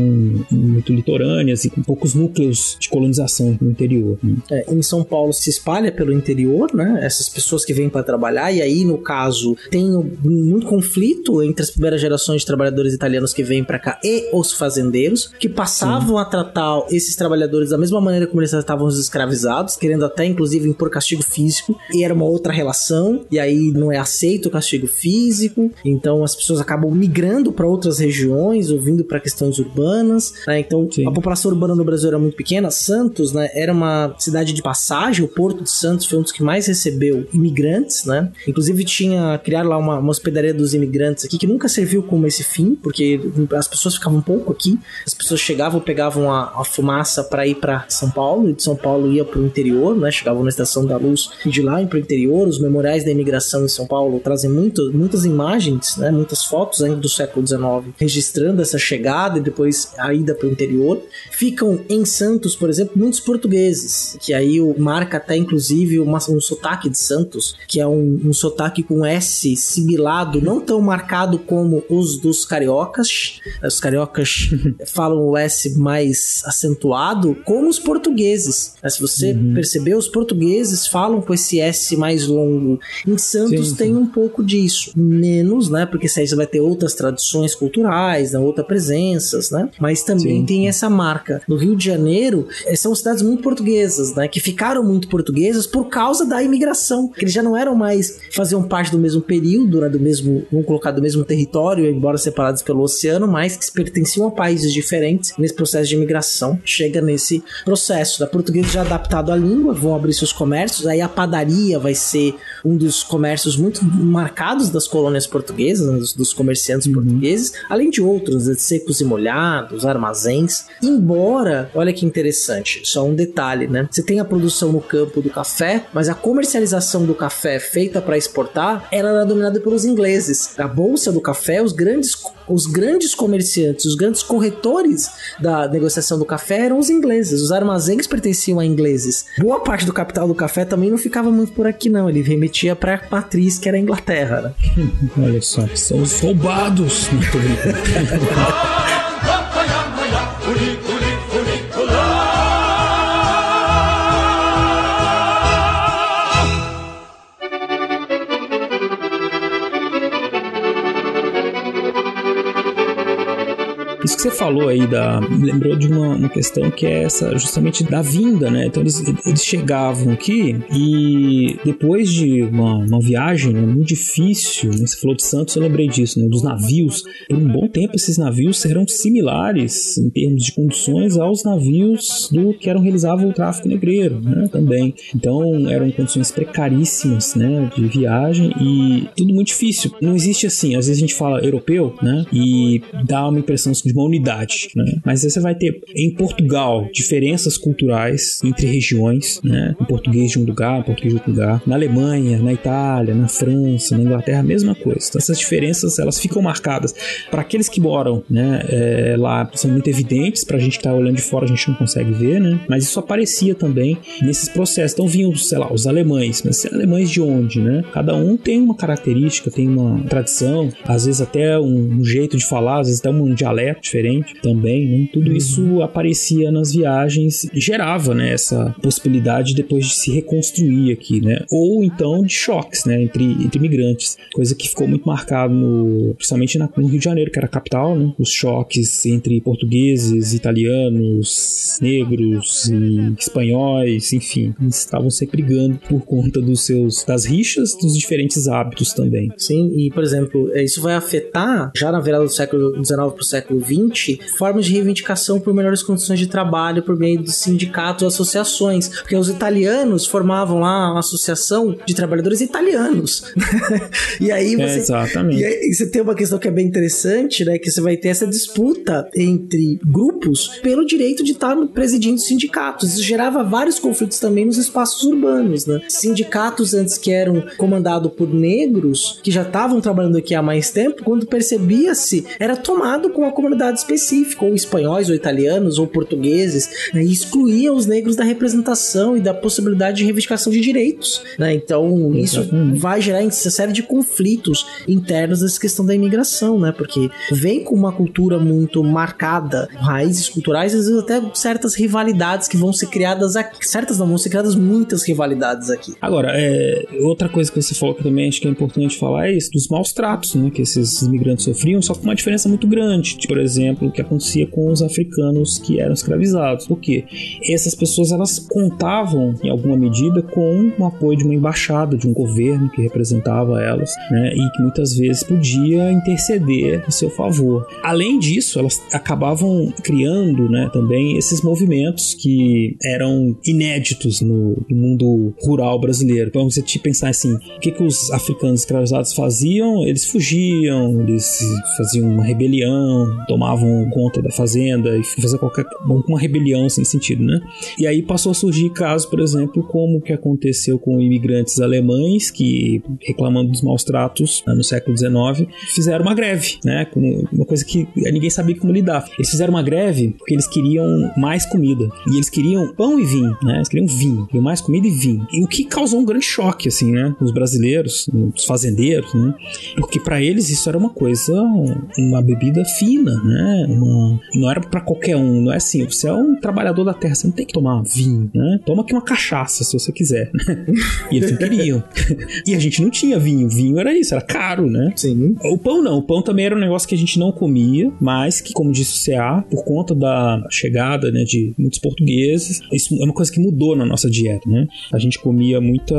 muito litorâneas e com poucos núcleos de colonização no interior. Né? É, em São Paulo se espalha pelo interior, né? Essas pessoas que vêm para trabalhar, e aí, no caso, tem muito conflito entre as primeiras gerações de trabalhadores italianos que vêm para cá e os fazendeiros, que passavam Sim. a tratar esses trabalhadores da mesma maneira como eles tratavam os escravizados, querendo até, inclusive, impor castigo físico, e era uma outra relação, e aí não é aceito o castigo físico, então as pessoas acabam migrando para outras regiões, ou vindo para questões urbanas, né? Então, Sim. a população urbana no Brasil era muito pequena. Santos, né, era uma cidade de passagem, o Porto de Santos foi um dos que mais recebeu imigrantes, né? Inclusive tinha criar lá uma, uma hospedaria dos imigrantes aqui que nunca serviu como esse fim, porque as pessoas ficavam pouco aqui, as pessoas chegavam, pegavam a, a fumaça para ir para São Paulo, e de São Paulo ia para o interior, né? Chegavam na Estação da Luz e de lá para o interior. Os memoriais da imigração em São Paulo trazem muito, muitas imagens, né? Muitas fotos ainda do século XIX registrando essa chegada e depois a ida para o interior. Ficam em Santos, por exemplo, muitos portugueses, que aí marca até inclusive uma, um sotaque de Santos, que é um, um sotaque com S sibilado, não tão marcado como os dos cariocas. Os cariocas falam o S mais acentuado, como os portugueses. Mas se você uhum. perceber, os portugueses falam com esse S mais longo. Em Santos sim, sim. tem um pouco disso. Menos, né? Porque aí você vai ter outras tradições culturais, né? outras presenças, né? Mas também sim. tem essa marca. No Rio de Janeiro, eh, são cidades muito portuguesas, né? Que ficaram muito portuguesas por causa da imigração. Que eles já não eram mais, faziam parte do mesmo período, né? Do mesmo, vamos colocar, do mesmo território, embora separados pelo oceano, mas que pertenciam a países diferentes nesse processo de imigração. Chega nesse processo da portuguesa já adaptado à língua, vão abrir seus comércios, aí a padaria vai ser um dos comércios muito marcados das colônias portuguesas, né? dos, dos, comerciantes uhum. portugueses, além de outros, né? secos e molhados, armazéns. Embora, olha que interessante, só um detalhe, né? Você tem a produção no campo do café, mas a comercialização do café feita para exportar, ela era dominada pelos ingleses. A bolsa do café, os grandes os grandes comerciantes, os grandes corretores da negociação do café eram os ingleses. Os armazéns pertenciam a ingleses. Boa parte do capital do café também não ficava muito por aqui, não. Ele remetia para a matriz, que era a Inglaterra. Né? Olha só, são os roubados. falou aí da. lembrou de uma, uma questão que é essa, justamente da vinda, né? Então eles, eles chegavam aqui e depois de uma, uma viagem né, muito difícil, né? Você falou de Santos, eu lembrei disso, né? Dos navios. Por um bom tempo, esses navios serão similares em termos de condições aos navios do que eram realizavam o tráfico negreiro, né? Também. Então eram condições precaríssimas, né? De viagem e tudo muito difícil. Não existe assim, às vezes a gente fala europeu, né? E dá uma impressão de uma unidade, né? Mas você vai ter em Portugal diferenças culturais entre regiões, né? Em português de um lugar, em português de outro lugar. Na Alemanha, na Itália, na França, na Inglaterra, a mesma coisa. Então essas diferenças elas ficam marcadas para aqueles que moram, né? É, lá são muito evidentes. Para a gente que tá olhando de fora a gente não consegue ver, né? Mas isso aparecia também nesses processos. Então vinham, sei lá, os alemães, mas alemães de onde, né? Cada um tem uma característica, tem uma tradição, às vezes até um, um jeito de falar, às vezes até um dialeto diferente também, né? Tudo isso aparecia nas viagens e gerava, né, essa possibilidade depois de se reconstruir aqui, né? Ou então de choques, né, entre, entre imigrantes, coisa que ficou muito marcado no, principalmente na, no Rio de Janeiro, que era a capital, né? Os choques entre portugueses, italianos, negros e espanhóis, enfim, eles estavam sempre brigando por conta dos seus das rixas, dos diferentes hábitos também. Sim, e por exemplo, isso vai afetar já na virada do século XIX para o século XX formas de reivindicação por melhores condições de trabalho por meio de sindicatos, associações, porque os italianos formavam lá uma associação de trabalhadores italianos. e aí você, É, exatamente. e aí você tem uma questão que é bem interessante, né, que você vai ter essa disputa entre grupos pelo direito de estar presidindo sindicatos. Isso gerava vários conflitos também nos espaços urbanos, né? Sindicatos antes que eram comandados por negros, que já estavam trabalhando aqui há mais tempo, quando percebia-se, era tomado com uma comunidade específica, ou espanhóis, ou italianos, ou portugueses, né? e excluía os negros da representação e da possibilidade de reivindicação de direitos, né? Então, isso Exatamente. vai gerar uma série de conflitos internos dessa questão da imigração, né? Porque vem com uma cultura muito marcada, raízes culturais, às vezes até certas rivalidades que vão ser criadas aqui. Certas não, vão ser criadas muitas rivalidades aqui. Agora, é, outra coisa que você falou que também acho que é importante falar é isso, dos maus tratos né, que esses imigrantes sofriam, só com uma diferença muito grande. Por exemplo, que acontecia com os africanos que eram escravizados. Por quê? Essas pessoas elas contavam, em alguma medida, com o apoio de uma embaixada, de um governo que representava elas, né, e que muitas vezes podia interceder a seu favor. Além disso, elas acabavam criando né, também esses movimentos que eram inéditos no, no mundo rural brasileiro. Então, você te pensar assim, o que, que os africanos escravizados faziam? Eles fugiam, eles faziam uma rebelião, tomavam conta da fazenda e faziam qualquer uma rebelião sem sentido, né? E aí passou a surgir casos, por exemplo, como o que aconteceu com imigrantes alemães que, reclamando dos maus tratos né, no século XIX, fizeram uma greve, né? Uma coisa que ninguém sabia como lidar. Eles fizeram uma greve porque eles queriam mais comida. E eles queriam pão e vinho, né? Eles queriam vinho. Queriam mais comida e vinho. E o que causou um grande choque, assim, né? Nos brasileiros, nos fazendeiros, né? Porque para eles isso era uma coisa, uma bebida fina, né? Uma, não era para qualquer um. Não é assim, você é um trabalhador da terra, você não tem que tomar vinho, né? Toma aqui uma cachaça, se você quiser. e eles não queriam. e a gente não tinha vinho. Vinho era isso, era caro, né? Sim. O pão não, o pão também era um negócio que a gente não comia, mas que, como disse o CA, por conta da chegada né, de muitos portugueses, isso é uma coisa que mudou na nossa dieta, né? A gente comia muita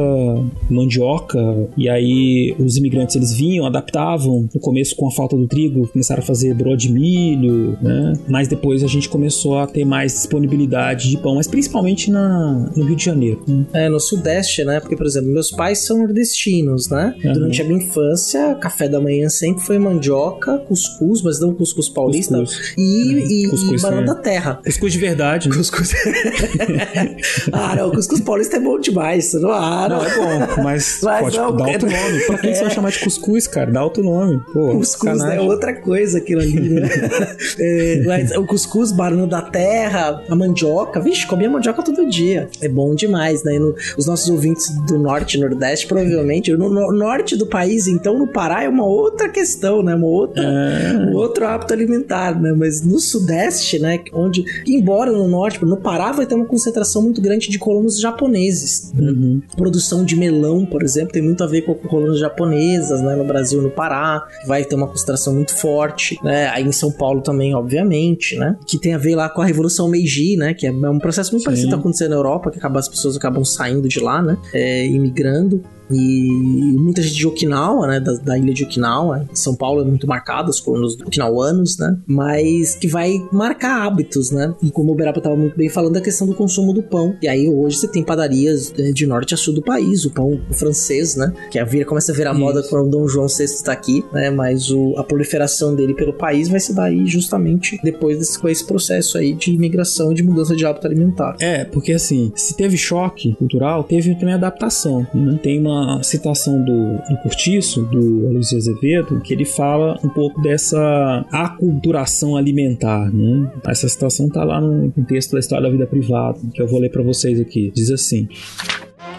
mandioca e aí os imigrantes eles vinham, adaptavam, no começo com a falta do trigo, começaram a fazer broa de milho, né? Mas depois a gente começou a ter mais disponibilidade de pão, mas principalmente na, no Rio de Janeiro. né? É, no Sudeste, né? Porque, por exemplo, meus pais são nordestinos, né? Uhum. Durante a minha infância, café da manhã sempre foi mandioca, cuscuz, mas não cuscuz paulista, Cuscuz. e, e, Cuscuz e banana é. da terra. Cuscuz de verdade, né? Cuscuz. ah, não, cuscuz paulista é bom demais. Não, ah, não. Não, é bom, mas, Mas pode não, dar outro é- nome. Pra que, que você vai chamar de cuscuz, cara? Dá outro nome. Pô, Cuscuz é outra coisa aquilo ali, né? É, o cuscuz, banana da terra, a mandioca. Vixe, comia mandioca todo dia. É bom demais, né? No- os nossos ouvintes do norte e nordeste, provavelmente. No, no norte do país, então, no Pará, é uma outra questão, né? Uma outra, um outro hábito alimentar, né? Mas no sudeste, né? Onde, embora no norte, no Pará vai ter uma concentração muito grande de colonos japoneses. né? Uhum. Produção de melão, por exemplo, tem muito a ver com colônias japonesas, né, no Brasil, no Pará, vai ter uma concentração muito forte, né? Aí em São Paulo Paulo também, obviamente, né? Que tem a ver lá com a Revolução Meiji, né? Que é um processo muito Sim. parecido que tá acontecendo na Europa, que acaba, as pessoas acabam saindo de lá, né? É, imigrando. E muita gente de Okinawa, né? Da, da ilha de Okinawa. São Paulo é muito marcado, os colonos okinauanos, né? Mas que vai marcar hábitos, né? E como o Berapa tava muito bem falando, a questão do consumo do pão. E aí hoje você tem padarias eh, de norte a sul do país, o pão francês, né? Que a vira, começa a virar moda Isso. quando o Dom João VI está aqui, né? Mas o, a proliferação dele pelo país vai se dar aí justamente depois desse, com esse processo aí de imigração e de mudança de hábito alimentar. É, porque assim, se teve choque cultural, teve também adaptação. Né? Tem uma citação do, do Curtiço, do Aloysio Azevedo, que ele fala um pouco dessa aculturação alimentar. Né? Essa citação tá lá no texto da História da Vida Privada, que eu vou ler para vocês aqui. Diz assim: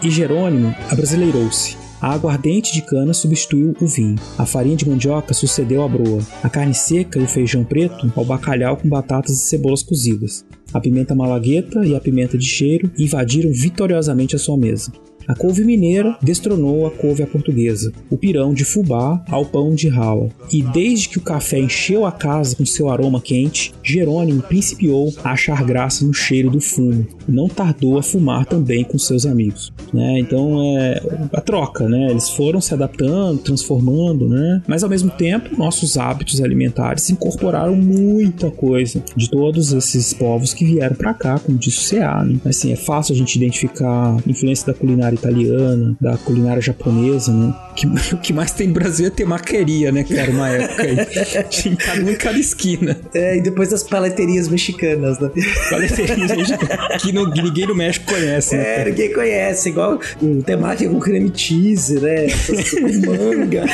E Jerônimo abrasileirou-se. A aguardente de cana substituiu o vinho. A farinha de mandioca sucedeu a broa. A carne seca e o feijão preto ao bacalhau com batatas e cebolas cozidas. A pimenta malagueta e a pimenta de cheiro invadiram vitoriosamente a sua mesa. A couve mineira destronou a couve à portuguesa, o pirão de fubá ao pão de rala. E desde que o café encheu a casa com seu aroma quente, Jerônimo principiou a achar graça no cheiro do fumo. Não tardou a fumar também com seus amigos. Né? Então é a troca, né? Eles foram se adaptando, transformando, né? Mas ao mesmo tempo, nossos hábitos alimentares incorporaram muita coisa de todos esses povos que vieram para cá, como disse o CA. Né? Assim, é fácil a gente identificar a influência da culinária italiana, da culinária japonesa, né? Que, o que mais tem no Brasil é temaqueria, né, cara? Uma época aí. Tinha cada em cada esquina. É, e depois das paleterias mexicanas, né? Paleteria que no- ninguém no México conhece, né? É, ninguém conhece, igual o temaki com creme cheese, né? manga.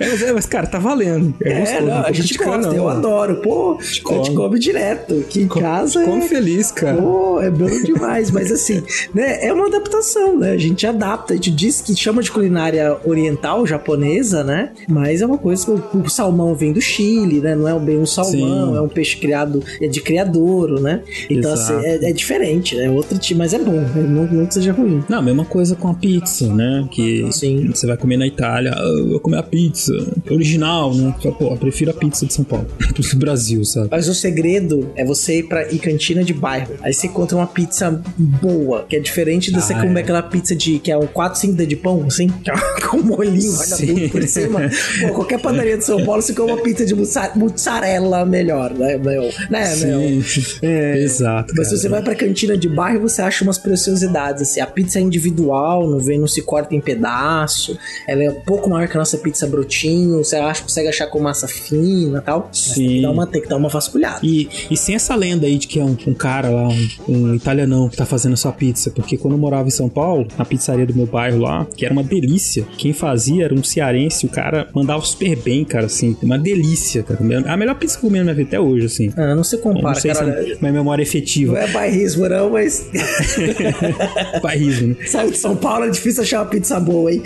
É, mas, é, mas, cara, tá valendo. É, É, gostoso, não, não a gente gosta, eu adoro. Pô, a gente come. direto. Aqui em casa Come é... feliz, cara. Pô, é bom demais, mas assim, né, é uma adaptação, né? A gente adapta, a gente diz que chama de culinária oriental, japonesa, né? Mas é uma coisa que o, salmão vem do Chile, né? Não é bem um salmão, Sim. é um peixe criado é de criadouro, né? Então, Exato. assim, é, é diferente, né? Outro tipo, mas é bom, né? não, não que seja ruim. Não, a mesma coisa com a pizza, né? Que Sim. você vai comer na Itália, ah, eu vou comer a pizza original, né? Pô, eu prefiro a pizza de São Paulo do Brasil, sabe? Mas o segredo é você ir pra ir cantina de bairro. Aí você encontra uma pizza boa, que é diferente de você Ah, comer é. aquela pizza de que é um 4, 5 dedos de pão, assim, é com molhinho, Sim. tudo por cima. Pô, qualquer padaria de São Paulo, você come uma pizza de mussarela melhor, né, meu? Né, meu? Sim, exato. Mas se cara. você vai pra cantina de bairro, você acha umas preciosidades, assim. A pizza é individual, não vem, não se corta em pedaço. Ela é um pouco maior que a nossa pizza brotinho. Você acha, consegue achar com massa fina e tal. Mas tem que Sim. dar uma, tem que dar uma vasculhada. E, e sem essa lenda aí de que é um, um cara lá, um, um italianão tá fazendo a sua pizza. Porque quando eu morava em São Paulo, na pizzaria do meu bairro lá, que era uma delícia, quem fazia era um cearense, o cara mandava super bem, cara, assim, uma delícia, cara. A melhor pizza que eu comi na minha vida até hoje, assim. Ah, não se compara, não sei cara. se é minha memória Não efetiva. é bairrismo, não, mas Bairrismo, né? saiu de São Paulo, é difícil achar uma pizza boa, hein?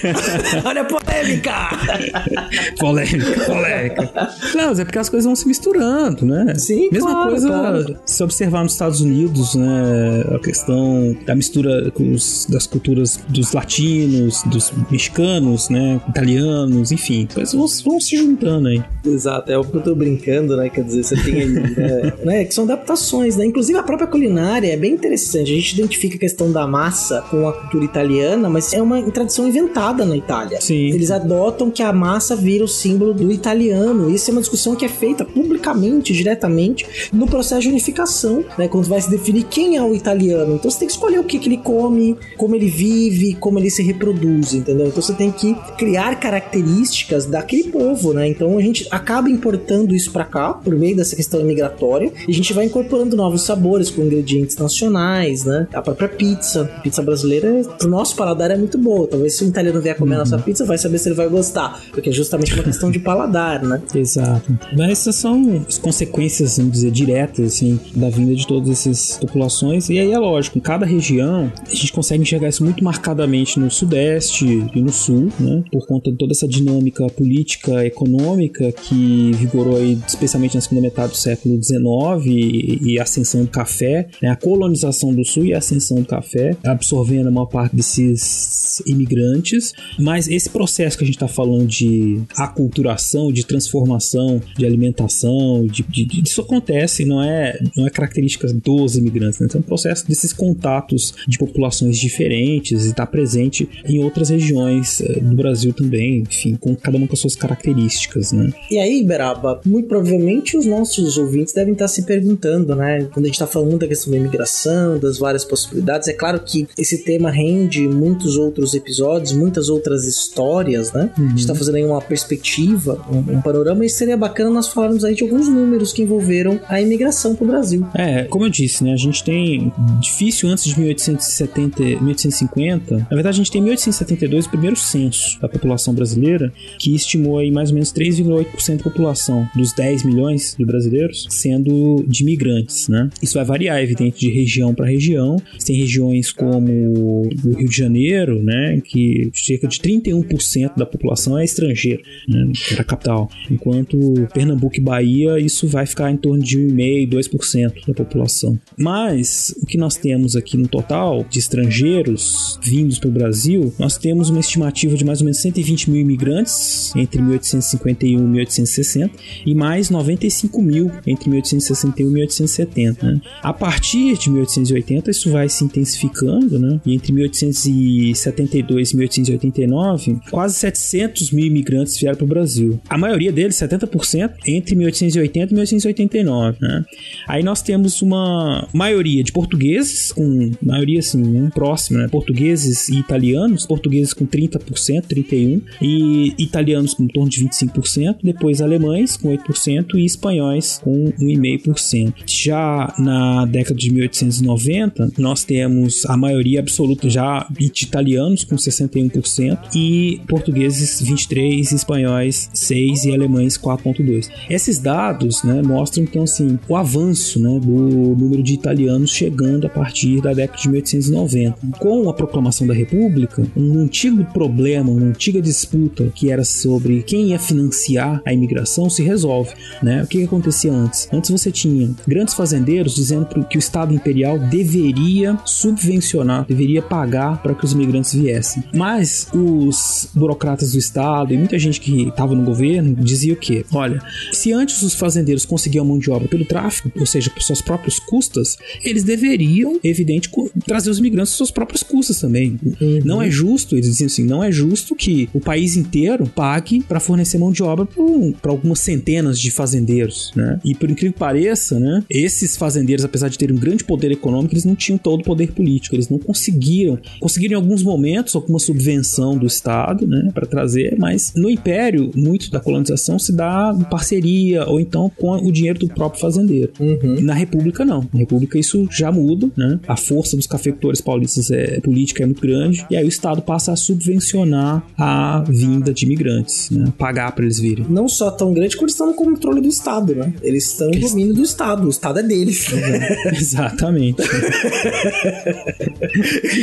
Olha a polêmica! Polêmica, polêmica. Não, mas é porque as coisas vão se misturando, né? Sim, Mesma claro, coisa claro. se observar nos Estados Unidos, né? A questão da mistura com os- das culturas dos latinos, dos mexicanos, né? Italianos, enfim. Coisas vão, vão se juntando aí. Exato, é o que eu tô brincando, né? Quer dizer, você tem aí, né? né, Que são adaptações, né? Inclusive a própria culinária é bem interessante. A gente identifica a questão da massa com a cultura italiana, mas é uma tradição inventada na Itália. Sim. Eles adotam que a massa vira o símbolo do italiano. Isso é uma discussão que é feita publicamente, diretamente, no processo de unificação, né? Quando vai se definir quem é o italiano. Então você tem que escolher o que, que ele come, como ele vive, como ele se reproduz, entendeu? Então você tem que criar características daquele povo, né? Então a gente acaba importando isso pra cá, por meio dessa questão migratória, e a gente vai incorporando novos sabores com ingredientes nacionais, né? A própria pizza. Pizza brasileira, pro nosso paladar, é muito boa. Talvez se o italiano vier comer a nossa pizza, vai saber se ele vai gostar, porque é justamente uma questão de paladar, né? Exato. Mas são as consequências, vamos dizer, diretas, assim, da vinda de todas essas populações. E aí é lógico, em cada região, a gente consegue enxergar isso muito marcadamente no Sudeste e no Sul, né? Por conta de toda essa dinâmica política, econômica que vigorou aí, especialmente na segunda metade do século XIX e, a ascensão do café, né? a colonização do Sul e a ascensão do café, absorvendo a maior parte desses imigrantes. Mas esse processo que a gente está falando de aculturação, de transformação, de alimentação, de, de, isso acontece, não é, não é característica dos imigrantes, né? Então, um processo desses contatos de populações diferentes e está presente em outras regiões eh, do Brasil também, enfim, com cada uma com suas características, né? E aí, Beraba, muito provavelmente os nossos ouvintes devem estar se perguntando, né? Quando a gente está falando da questão da imigração, das várias possibilidades, é claro que esse tema rende muitos outros episódios, muitas outras histórias, né? Uhum. A gente está fazendo aí uma perspectiva, um, um, panorama, e seria bacana nós falarmos aí de alguns números que envolveram a imigração para o Brasil. É, como eu disse, né? A gente tem difícil antes de 1870, 1850. Na verdade, a gente tem 1872 o primeiro censo da população brasileira, que estimou aí mais ou menos 3,8% da população dos 10 milhões de brasileiros sendo de imigrantes, né? Isso vai variar, evidente, de região para região. Tem regiões como o Rio de Janeiro, né, que cerca de 31% da população é estrangeira, né, que era a capital. Enquanto Pernambuco e Bahia, isso vai ficar em torno de 1,5%, 2% da população. Mas o que nós temos aqui no total de estrangeiros vindos para o Brasil, nós temos uma estimativa de mais ou menos 120 mil imigrantes entre 1851 e 1860 e mais 95 mil entre 1861 e 1870. Né? A partir de 1880 isso vai se intensificando, né? E entre 1872 e 1889, quase 700 mil imigrantes vieram para o Brasil. A maioria deles, 70%, entre 1880 e 1889, né? Aí nós temos uma maioria de portugueses, com maioria assim, né, próxima, né? Portugueses e italianos, portugueses com 30%, 31%, e italianos com em torno de 25%, depois alemães com 8% e espanhóis com 1,5%. Já na década de 1890, nós temos a maioria absoluta já de italianos com 61% e portugueses 23, espanhóis 6 e alemães 4.2. Esses dados, né, mostram então assim o avanço, né, do número de italianos chegando a partir da década de 1890. Com a proclamação da República, um antigo problema, uma antiga disputa que era sobre quem ia financiar a imigração se resolve, né? O que, que acontecia antes? Antes você tinha grandes fazendeiros dizendo que o Estado Imperial deveria subvencionar, deveria pagar para que os imigrantes viessem. Mas os burocratas do Estado e muita gente que estava no governo dizia o quê? Olha, se antes os fazendeiros conseguiam mão de obra pelo tráfico, ou seja, por suas próprias custas, eles deveriam, evidente, trazer os imigrantes por suas próprias custas também. Uhum. Não é justo, eles diziam assim, não é justo que o país inteiro pague para fornecer mão de obra para algumas centenas de fazendeiros, né? E por incrível que pareça, né, esses fazendeiros, apesar de terem um grande poder econômico, eles não tinham todo o poder político, eles não conseguiram, conseguiram em alguns momentos alguma subvenção do Estado, né, para trazer, mas no Império, muito da colonização se dá em parceria ou então com o dinheiro do próprio fazendeiro. Uhum. Na República, não. Na República, isso já muda, né? A força dos cafeicultores paulistas é política é muito grande, e aí o Estado passa a subvencionar a vinda de imigrantes, né? Pagar para eles virem. Não só tão grande, como eles estão no controle do Estado, né? Eles estão no domínio do Estado. O Estado é deles. Exatamente.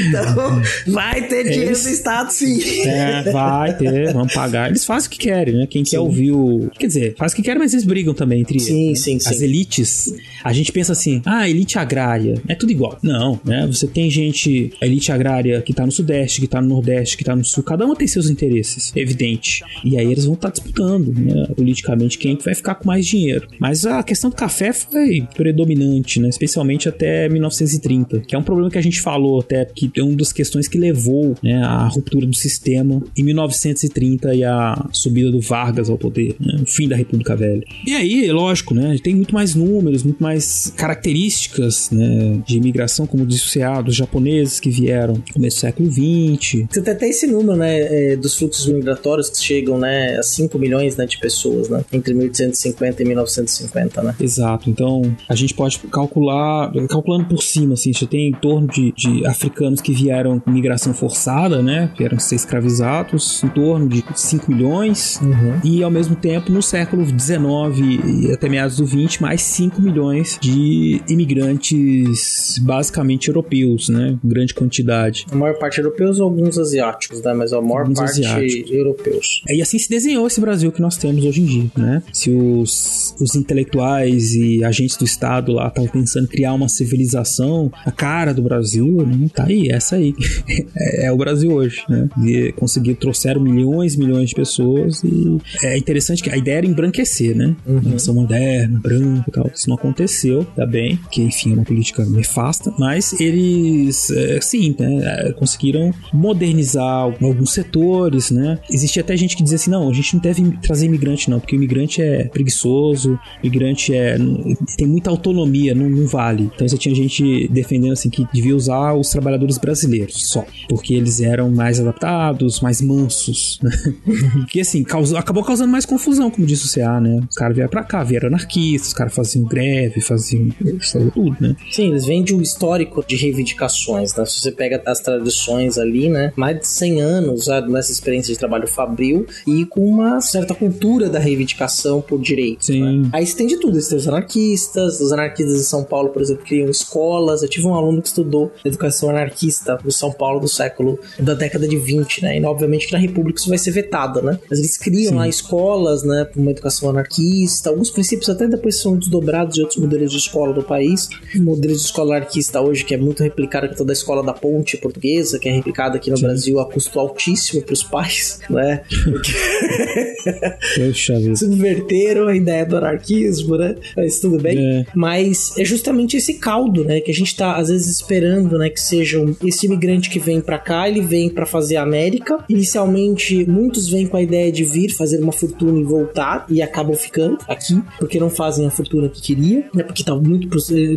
então, vai ter dinheiro eles... do Estado, sim. É, vai ter, vamos pagar. Eles fazem o que querem, né? Quem sim. quer ouvir o. Quer dizer, faz o que querem, mas eles brigam também entre sim, eles. Sim, né? sim, As elites. A gente pensa assim, ah, elite agrária. É tudo igual. Não, né? Você tem gente, a elite agrária que tá no Sudeste, que tá no Nordeste, que tá no Sul. Cada uma tem seus interesses, evidente. E aí eles vão estar tá disputando, né? Politicamente, quem vai ficar com mais dinheiro. Mas a questão do café foi predominante, né? Especialmente até 1930, que é um problema que a gente falou até, que é uma das questões que levou né, à ruptura do sistema em 1930 e a subida do Vargas ao poder, né? o fim da República Velha. E aí, lógico, né? Tem muito mais números, muito mais características né, de imigração, como disse o dos japoneses que vieram no começo do século XX. Você tem até esse número, né, é, dos fluxos migratórios que chegam, né, a 5 milhões né, de pessoas, né, entre 1850 e 1950, né? Exato. Então, a gente pode calcular, calculando por cima, assim, você tem em torno de, de africanos que vieram com migração forçada, né, vieram ser escravizados, em torno de 5 milhões, uhum. e ao mesmo tempo, no século XIX, e até meados do 20, mais 5 milhões de imigrantes basicamente europeus, né? Grande quantidade. A maior parte europeus ou alguns asiáticos, né? Mas a maior Alguns parte asiáticos. europeus. É, E assim se desenhou esse Brasil que nós temos hoje em dia, né? Se os, os intelectuais e agentes do Estado lá estavam pensando em criar uma civilização, a cara do Brasil, né? Tá aí, essa aí. é, é o Brasil hoje, né? E conseguiu, trouxeram milhões e milhões de pessoas e é interessante que a ideia era embranquecer, né? Nação moderna, branco e tal. Isso não aconteceu, tá bem, que enfim é uma política nefasta, mas eles, é, sim, né? é, conseguiram modernizar alguns setores, né? Existia até gente que dizia assim, não, a gente não deve trazer imigrante não, porque o imigrante é preguiçoso, o imigrante é tem muita autonomia, não, não vale. Então você tinha gente defendendo assim que devia usar os trabalhadores brasileiros só, porque eles eram mais adaptados, mais mansos, né? que assim, causou, acabou causando mais confusão, como disse o CA, né? Os caras vieram pra cá, vieram anarquistas, os caras faziam greve, faziam tudo, né? Eles vêm de um histórico de reivindicações, né? Se você pega as tradições ali, né? Mais de 100 anos já nessa experiência de trabalho fabril e com uma certa cultura da reivindicação por direitos. Sim. Né? Aí você tem de tudo, você tem os anarquistas, os anarquistas em São Paulo, por exemplo, criam escolas. Eu tive um aluno que estudou educação anarquista no São Paulo do século, da década de 20, né? E obviamente que na República isso vai ser vetado, né? Mas eles criam Sim. lá escolas, né? Para uma educação anarquista. Alguns princípios até depois são desdobrados de outros modelos de escola do país. O modelo de escola anarquista hoje, que é muito replicado, que é toda a escola da ponte portuguesa, que é replicada aqui no Brasil a custo altíssimo para os pais, né? Subverteram a ideia do anarquismo, né? Mas tudo bem. É. Mas é justamente esse caldo, né? Que a gente tá, às vezes, esperando, né? Que seja um- esse imigrante que vem pra cá, ele vem pra fazer a América. Inicialmente, muitos vêm com a ideia de vir fazer uma fortuna e voltar, e acabam ficando aqui, porque não fazem a fortuna que queria, né? Porque tá muito,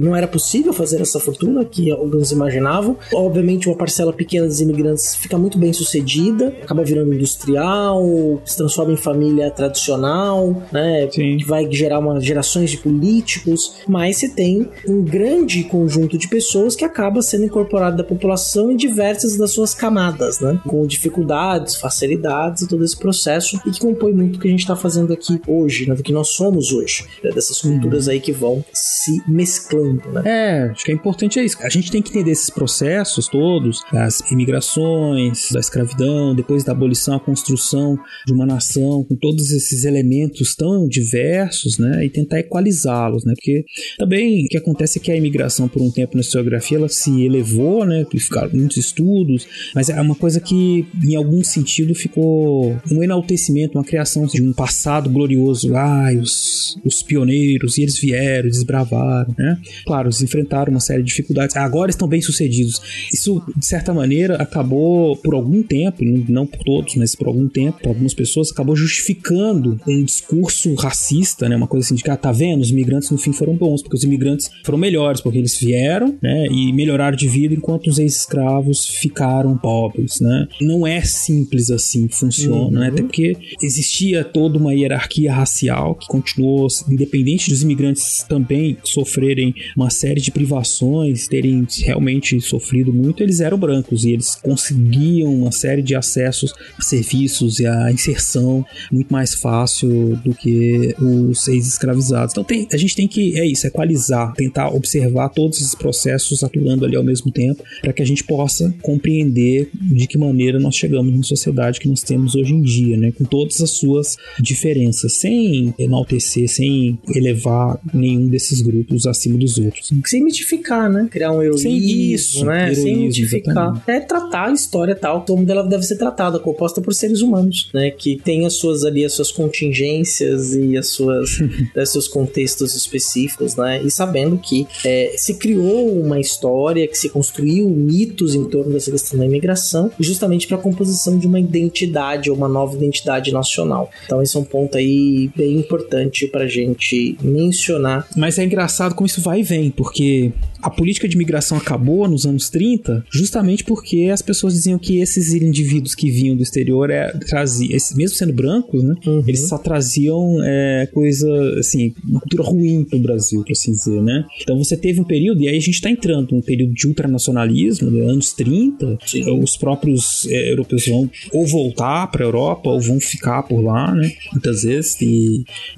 não era possível fazer essa fortuna que alguns imaginavam. Obviamente, uma parcela pequena dos imigrantes fica muito bem sucedida, acaba virando industrial, se transforma em família tradicional, né? Sim. que vai gerar uma gerações de políticos, mas você tem um grande conjunto de pessoas que acaba sendo incorporado da população em diversas das suas camadas, né? Com dificuldades, facilidades e todo esse processo e que compõe muito o que a gente está fazendo aqui hoje, né? Do que nós somos hoje, né? dessas culturas aí que vão se mesclando, né? É, acho que é importante é isso. A gente tem que entender esses processos todos, das imigrações, da escravidão, depois da abolição, a construção de uma nação, com todos esses elementos tão diversos, né? E tentar equalizá-los, né? Porque também o que acontece é que a imigração, por um tempo na historiografia, ela se elevou, né? Ficaram muitos estudos, mas é uma coisa que, em algum sentido, ficou um enaltecimento, uma criação de um passado glorioso. Ai, os, os pioneiros, e eles vieram, desbravaram, né? Claro, eles enfrentaram uma série de dificuldades, agora estão bem sucedidos. Isso, de certa maneira, acabou por algum tempo, não- por todos, mas por algum tempo, por algumas pessoas, acabou justificando um discurso racista, né? Uma coisa assim de que, ah, tá vendo? Os imigrantes no fim foram bons, porque os imigrantes foram melhores, porque eles vieram, né? E melhoraram de vida enquanto os ex-escravos ficaram pobres, né? Não é simples assim que funciona, né? Até porque existia toda uma hierarquia racial que continuou, independente dos imigrantes também sofrerem uma série de privações, terem realmente sofrido muito, eles eram brancos e eles conseguiam uma série de acessos a serviços e a inserção muito mais fácil do que os ex-escravizados. Então tem- a gente tem que, é isso, equalizar, tentar observar todos esses processos atuando ali ao mesmo tempo, para que a gente possa compreender de que maneira nós chegamos na sociedade que nós temos hoje em dia, né? Com todas as suas diferenças, sem enaltecer, sem elevar nenhum desses grupos acima dos outros. Sem mitificar, né? Criar um heroísmo, Sem isso, né? Sem heroísmo, mitificar. exatamente. É tratar a história tal como ela deve ser tratada, composta por seres humanos, né? Que tem as suas ali, as suas contingências e as suas, os seus contextos específicos, né? E sabendo que é, se criou uma história, que se construiu mitos em torno dessa questão da imigração, justamente para a composição de uma identidade ou uma nova identidade nacional. Então esse é um ponto aí bem importante pra gente mencionar Mas é engraçado como isso vai e vem, porque que a política de imigração acabou nos anos 30 justamente porque as pessoas diziam que esses indivíduos que vinham do exterior é, traziam, mesmo sendo brancos, né, Uhum. eles só traziam é, coisa, assim, uma cultura ruim pro Brasil, por assim dizer, né? Então você teve um período, e aí a gente tá entrando num período de ultranacionalismo, né, anos 30, os próprios é, europeus vão ou voltar pra Europa ou vão ficar por lá, né, muitas vezes, e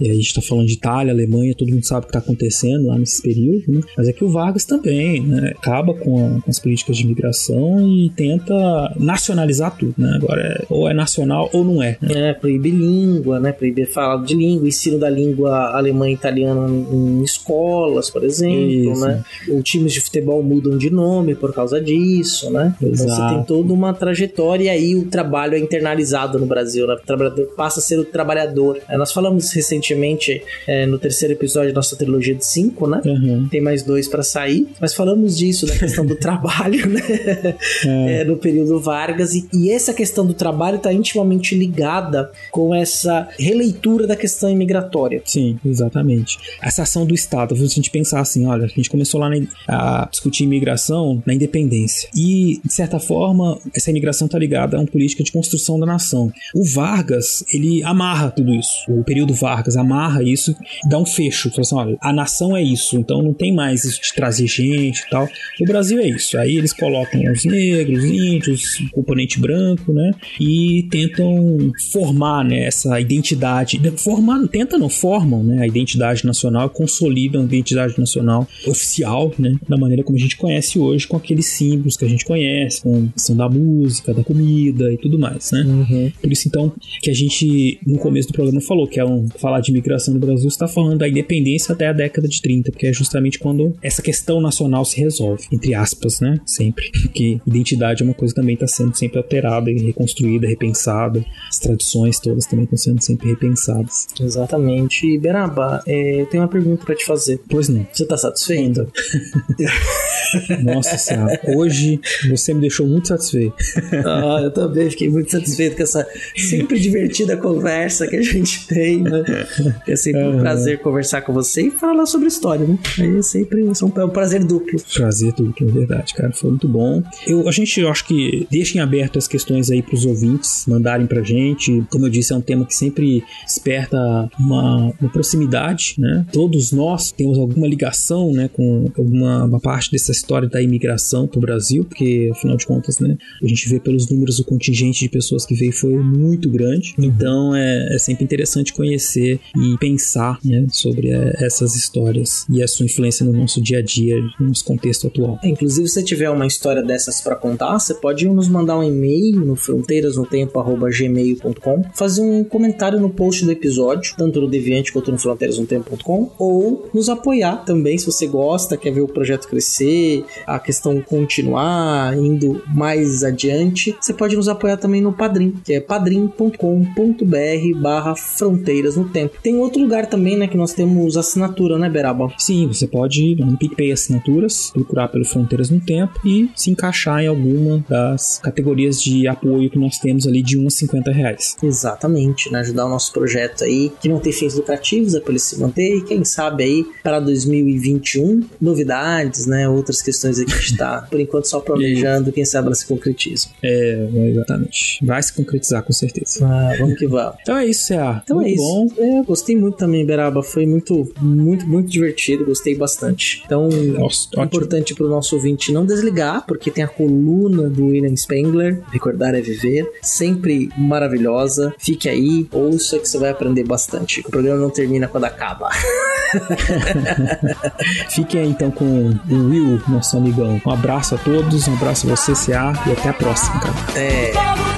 e, a gente está falando de Itália, Alemanha, todo mundo sabe o que está acontecendo lá nesse período, né? Mas é que o Vargas também, né? Acaba com, a, com as políticas de imigração e tenta nacionalizar tudo, né? Agora é, ou é nacional ou não é. Né? É, proibir língua, né? Proibir falar de língua, ensino da língua alemã e italiana em, em escolas, por exemplo, Isso. né? Os times de futebol mudam de nome por causa disso, né? Então você Exato. tem toda uma trajetória e aí o trabalho é internalizado no Brasil, né? O trabalhador passa a ser o trabalhador. É, nós falamos recentemente é, no terceiro episódio da nossa trilogia de cinco, né? Uhum. Tem mais dois para sair, mas falamos disso, da questão do trabalho, né? É, no período Vargas, e, e essa questão do trabalho está intimamente ligada com essa releitura da questão imigratória. Sim, exatamente. Essa ação do Estado, se a gente pensar assim, olha, a gente começou lá na- a discutir imigração na independência. E, de certa forma, essa imigração está ligada a uma política de construção da nação. O Vargas, ele amarra tudo isso. O período Vargas amarra isso, dá um fecho. Fala assim, olha, a nação é isso, então não tem mais isso de trazer gente e tal. O Brasil é isso. Aí eles colocam os negros, os índios, o componente branco, né? E tentam formar né, essa identidade. Formar, tenta não, formam né, a identidade nacional, consolidam a identidade nacional oficial, né? Da maneira como a gente conhece hoje, com aqueles símbolos que a gente conhece, com a questão da música, da comida e tudo mais, né? Por isso, então, que a gente, no começo do programa, falou que é um falar de imigração no Brasil, está falando da independência até a década de 30, porque é justamente quando essa questão nacional se resolve, entre aspas, né? Sempre. Porque identidade é uma coisa que também está sendo sempre alterada e reconstruída, repensada. As tradições todas também estão sendo sempre repensadas. Exatamente. E Beraba, é, eu tenho uma pergunta para te fazer. Pois não. Você tá satisfeito? Nossa senhora, hoje você me deixou muito satisfeito. Ah, eu também fiquei muito satisfeito com essa sempre divertida conversa que a gente tem, né? É sempre um prazer conversar com você e falar sobre história, né? Aí é sempre é um, um prazer duplo. Prazer que é verdade, cara. Foi muito bom. Eu, a gente, eu acho que deixem aberto as questões aí pros ouvintes mandarem pra gente. Como eu disse, é um tema que sempre desperta uma, uma proximidade, né? Todos nós temos alguma ligação, né, com alguma uma parte dessa história da imigração pro Brasil, porque afinal de contas, né, a gente vê pelos números o contingente de pessoas que veio foi muito grande. Então é, é sempre interessante conhecer e pensar, né, sobre eh, essas histórias e a sua influência no nosso dia a dia, no nosso contexto atual. É, Inclusive, se você tiver uma história dessas para contar, você pode nos mandar um e-mail no fronteirasnotempo.gmail.com, fazer um comentário no post do episódio, tanto no Deviante quanto no fronteirasnotempo.com, ou nos apoiar também, se você gosta, quer ver o projeto crescer, a questão continuar, indo mais adiante, você pode nos apoiar também no Padrim, que é padrim.com.br barra fronteiras no tempo. Tem outro lugar também, né, que nós temos assinatura, né, Beraba? Sim, você pode ir no PicPay Assinaturas, procurar pelo Fronteiras no Tempo e se encaixar em alguma das categorias de apoio que nós temos ali de 1 a 50 reais. Exatamente, né? Ajudar o nosso projeto aí, que não tem fins lucrativos, é para ele se manter, e quem sabe aí para 2021, novidades, né? Outras questões aí que a gente tá, por enquanto, só planejando, quem sabe elas se concretizam. É, exatamente. Vai se concretizar com certeza. Ah, vamos que vamos. Então é isso, Cea. Então muito é isso. bom. É, gostei muito também, Beraba. Foi muito, muito, muito divertido. Gostei bastante. Então, Nossa, é importante para o nosso ouvinte não desligar, porque tem a coluna do William Spengler, Recordar é Viver, sempre maravilhosa. Fique aí, ouça que você vai aprender bastante. O programa não termina quando acaba. Fiquem aí então com o Will, nosso amigão. Um abraço a todos, um abraço a você, Cea, e até a próxima, cara. É.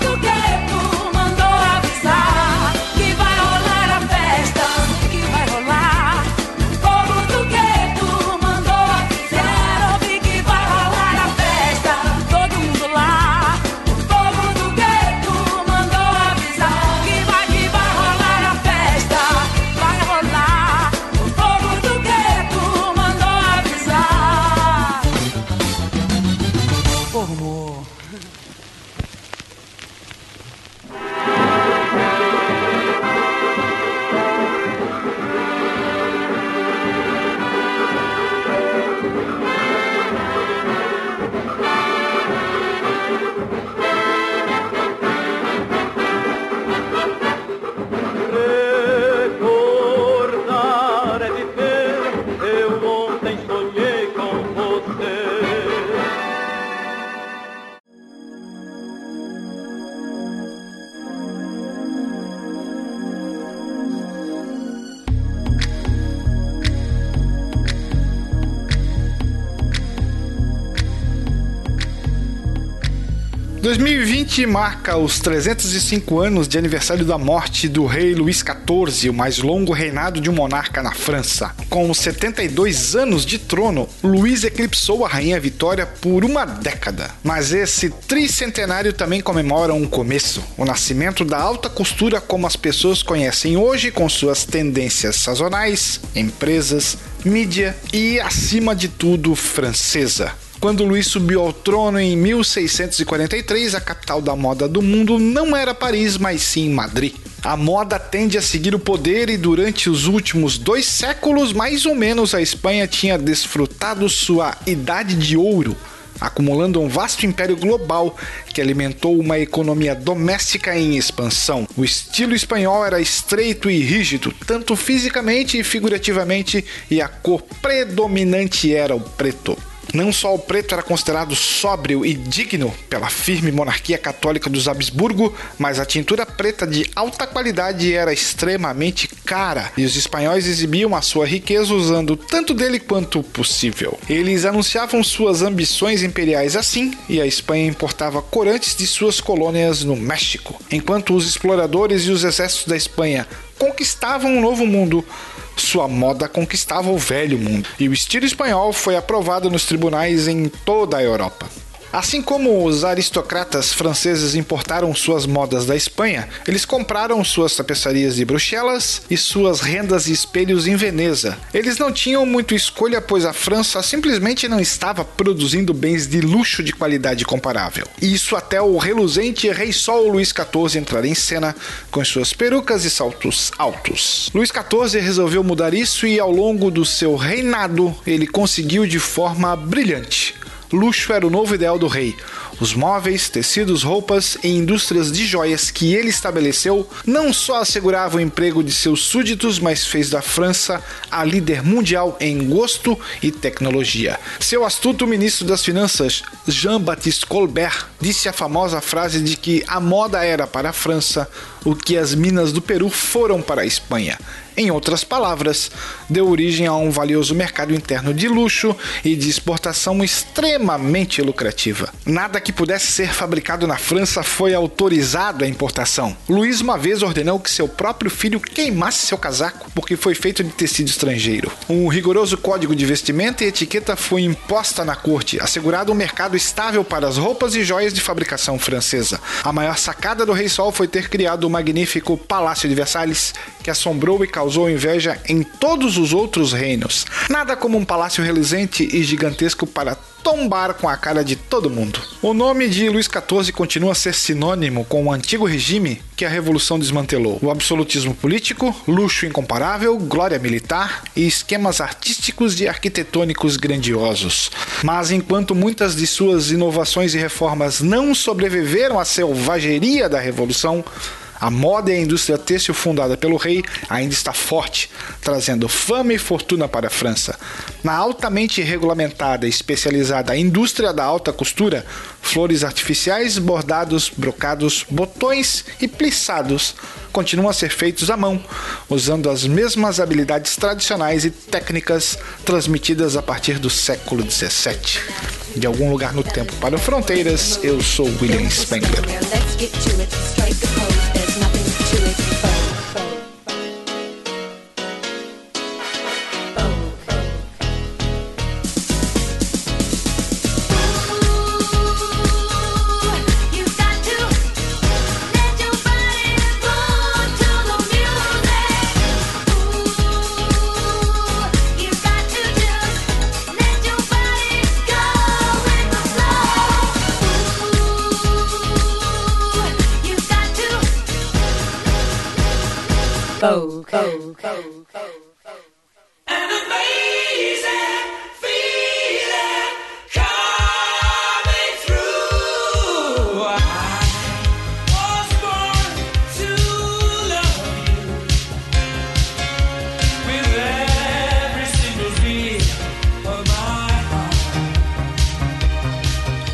marca os 305 anos de aniversário da morte do rei Luís XIV, o mais longo reinado de um monarca na França. Com 72 anos de trono, Luís eclipsou a rainha Vitória por uma década. Mas esse tricentenário também comemora um começo, o nascimento da alta costura como as pessoas conhecem hoje, com suas tendências sazonais, empresas, mídia e, acima de tudo, francesa. Quando Luís subiu ao trono em 1643, a capital da moda do mundo não era Paris, mas sim Madrid. A moda tende a seguir o poder e durante os últimos dois séculos, mais ou menos, a Espanha tinha desfrutado sua idade de ouro, acumulando um vasto império global que alimentou uma economia doméstica em expansão. O estilo espanhol era estreito e rígido, tanto fisicamente e figurativamente, e a cor predominante era o preto. Não só o preto era considerado sóbrio e digno pela firme monarquia católica dos Habsburgo, mas a tintura preta de alta qualidade era extremamente cara e os espanhóis exibiam a sua riqueza usando tanto dele quanto possível. Eles anunciavam suas ambições imperiais assim e a Espanha importava corantes de suas colônias no México, enquanto os exploradores e os exércitos da Espanha conquistavam um novo mundo sua moda conquistava o velho mundo, e o estilo espanhol foi aprovado nos tribunais em toda a Europa. Assim como os aristocratas franceses importaram suas modas da Espanha, eles compraram suas tapeçarias de Bruxelas e suas rendas e espelhos em Veneza. Eles não tinham muito escolha, pois a França simplesmente não estava produzindo bens de luxo de qualidade comparável. Isso até o reluzente Rei Sol Luís XIV entrar em cena com suas perucas e saltos altos. Luís XIV resolveu mudar isso e ao longo do seu reinado ele conseguiu de forma brilhante. Luxo era o novo ideal do rei. Os móveis, tecidos, roupas e indústrias de joias que ele estabeleceu não só asseguravam o emprego de seus súditos, mas fez da França a líder mundial em gosto e tecnologia. Seu astuto ministro das Finanças, Jean-Baptiste Colbert, disse a famosa frase de que a moda era para a França o que as minas do Peru foram para a Espanha. Em outras palavras, deu origem a um valioso mercado interno de luxo e de exportação extremamente lucrativa. Nada que pudesse ser fabricado na França foi autorizado à importação. Luís uma vez ordenou que seu próprio filho queimasse seu casaco porque foi feito de tecido estrangeiro. Um rigoroso código de vestimenta e etiqueta foi imposta na corte, assegurado um mercado estável para as roupas e joias de fabricação francesa. A maior sacada do Rei Sol foi ter criado o magnífico Palácio de Versalhes, que assombrou e causou inveja em todos os outros reinos. Nada como um palácio reluzente e gigantesco para tombar com a cara de todo mundo. O nome de Luís XIV continua a ser sinônimo com o antigo regime que a Revolução desmantelou. O absolutismo político, luxo incomparável, glória militar e esquemas artísticos e arquitetônicos grandiosos. Mas enquanto muitas de suas inovações e reformas não sobreviveram à selvageria da Revolução, a moda e a indústria têxtil fundada pelo rei ainda está forte, trazendo fama e fortuna para a França. Na altamente regulamentada e especializada indústria da alta costura, flores artificiais, bordados, brocados, botões e plissados continuam a ser feitos à mão, usando as mesmas habilidades tradicionais e técnicas transmitidas a partir do século XVII. De algum lugar no tempo para fronteiras, eu sou William Spengler. to it. Coke. Coke. Coke. Coke.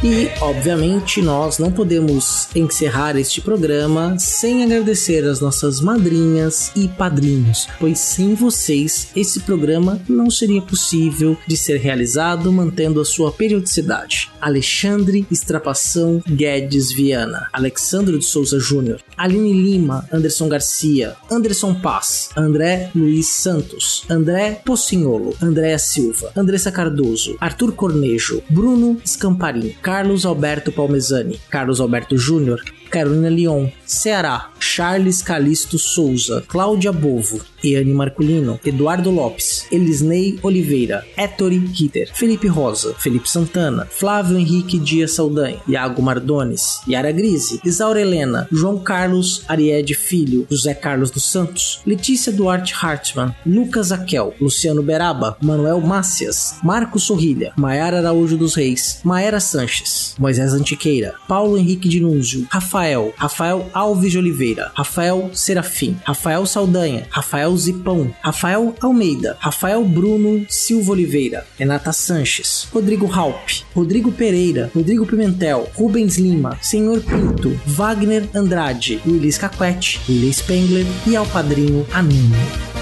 E, obviamente, nós não podemos encerrar este programa sem agradecer as nossas madrinhas e padrinhos, pois sem vocês esse programa não seria possível de ser realizado mantendo a sua periodicidade. Alexandre Estrapação Guedes Viana, Alexandre de Souza Júnior, Aline Lima, Anderson Garcia, Anderson Paz, André Luiz Santos, André Pocinholo, Andréa Silva, Andressa Cardoso, Arthur Cornejo, Bruno Scamparim, Carlos Alberto Palmezani, Carlos Alberto Júnior, Carolina Leon, Ceará, Charles Calisto Souza, Cláudia Bovo, Iane Marculino, Eduardo Lopes, Elisnei Oliveira, Ettore Ritter, Felipe Rosa, Felipe Santana, Flávio Henrique Dias Saldanha, Iago Mardones, Yara Grise, Isaura Helena, João Carlos Ariede Filho, José Carlos dos Santos, Letícia Duarte Hartmann, Lucas Aquel, Luciano Beraba, Manuel Mácias, Marcos Sorrilha, Maiara Araújo dos Reis, Maera Sanches, Moisés Antiqueira, Paulo Henrique Dinúzio, Rafael, Rafael Alves de Oliveira, Rafael Serafim, Rafael Saldanha, Rafael Zipão, Rafael Almeida, Rafael Bruno Silva Oliveira, Renata Sanches, Rodrigo Halp, Rodrigo Pereira, Rodrigo Pimentel, Rubens Lima, Senhor Pinto, Wagner Andrade, Willis Caquete, Willis Spengler e ao padrinho Anônimo.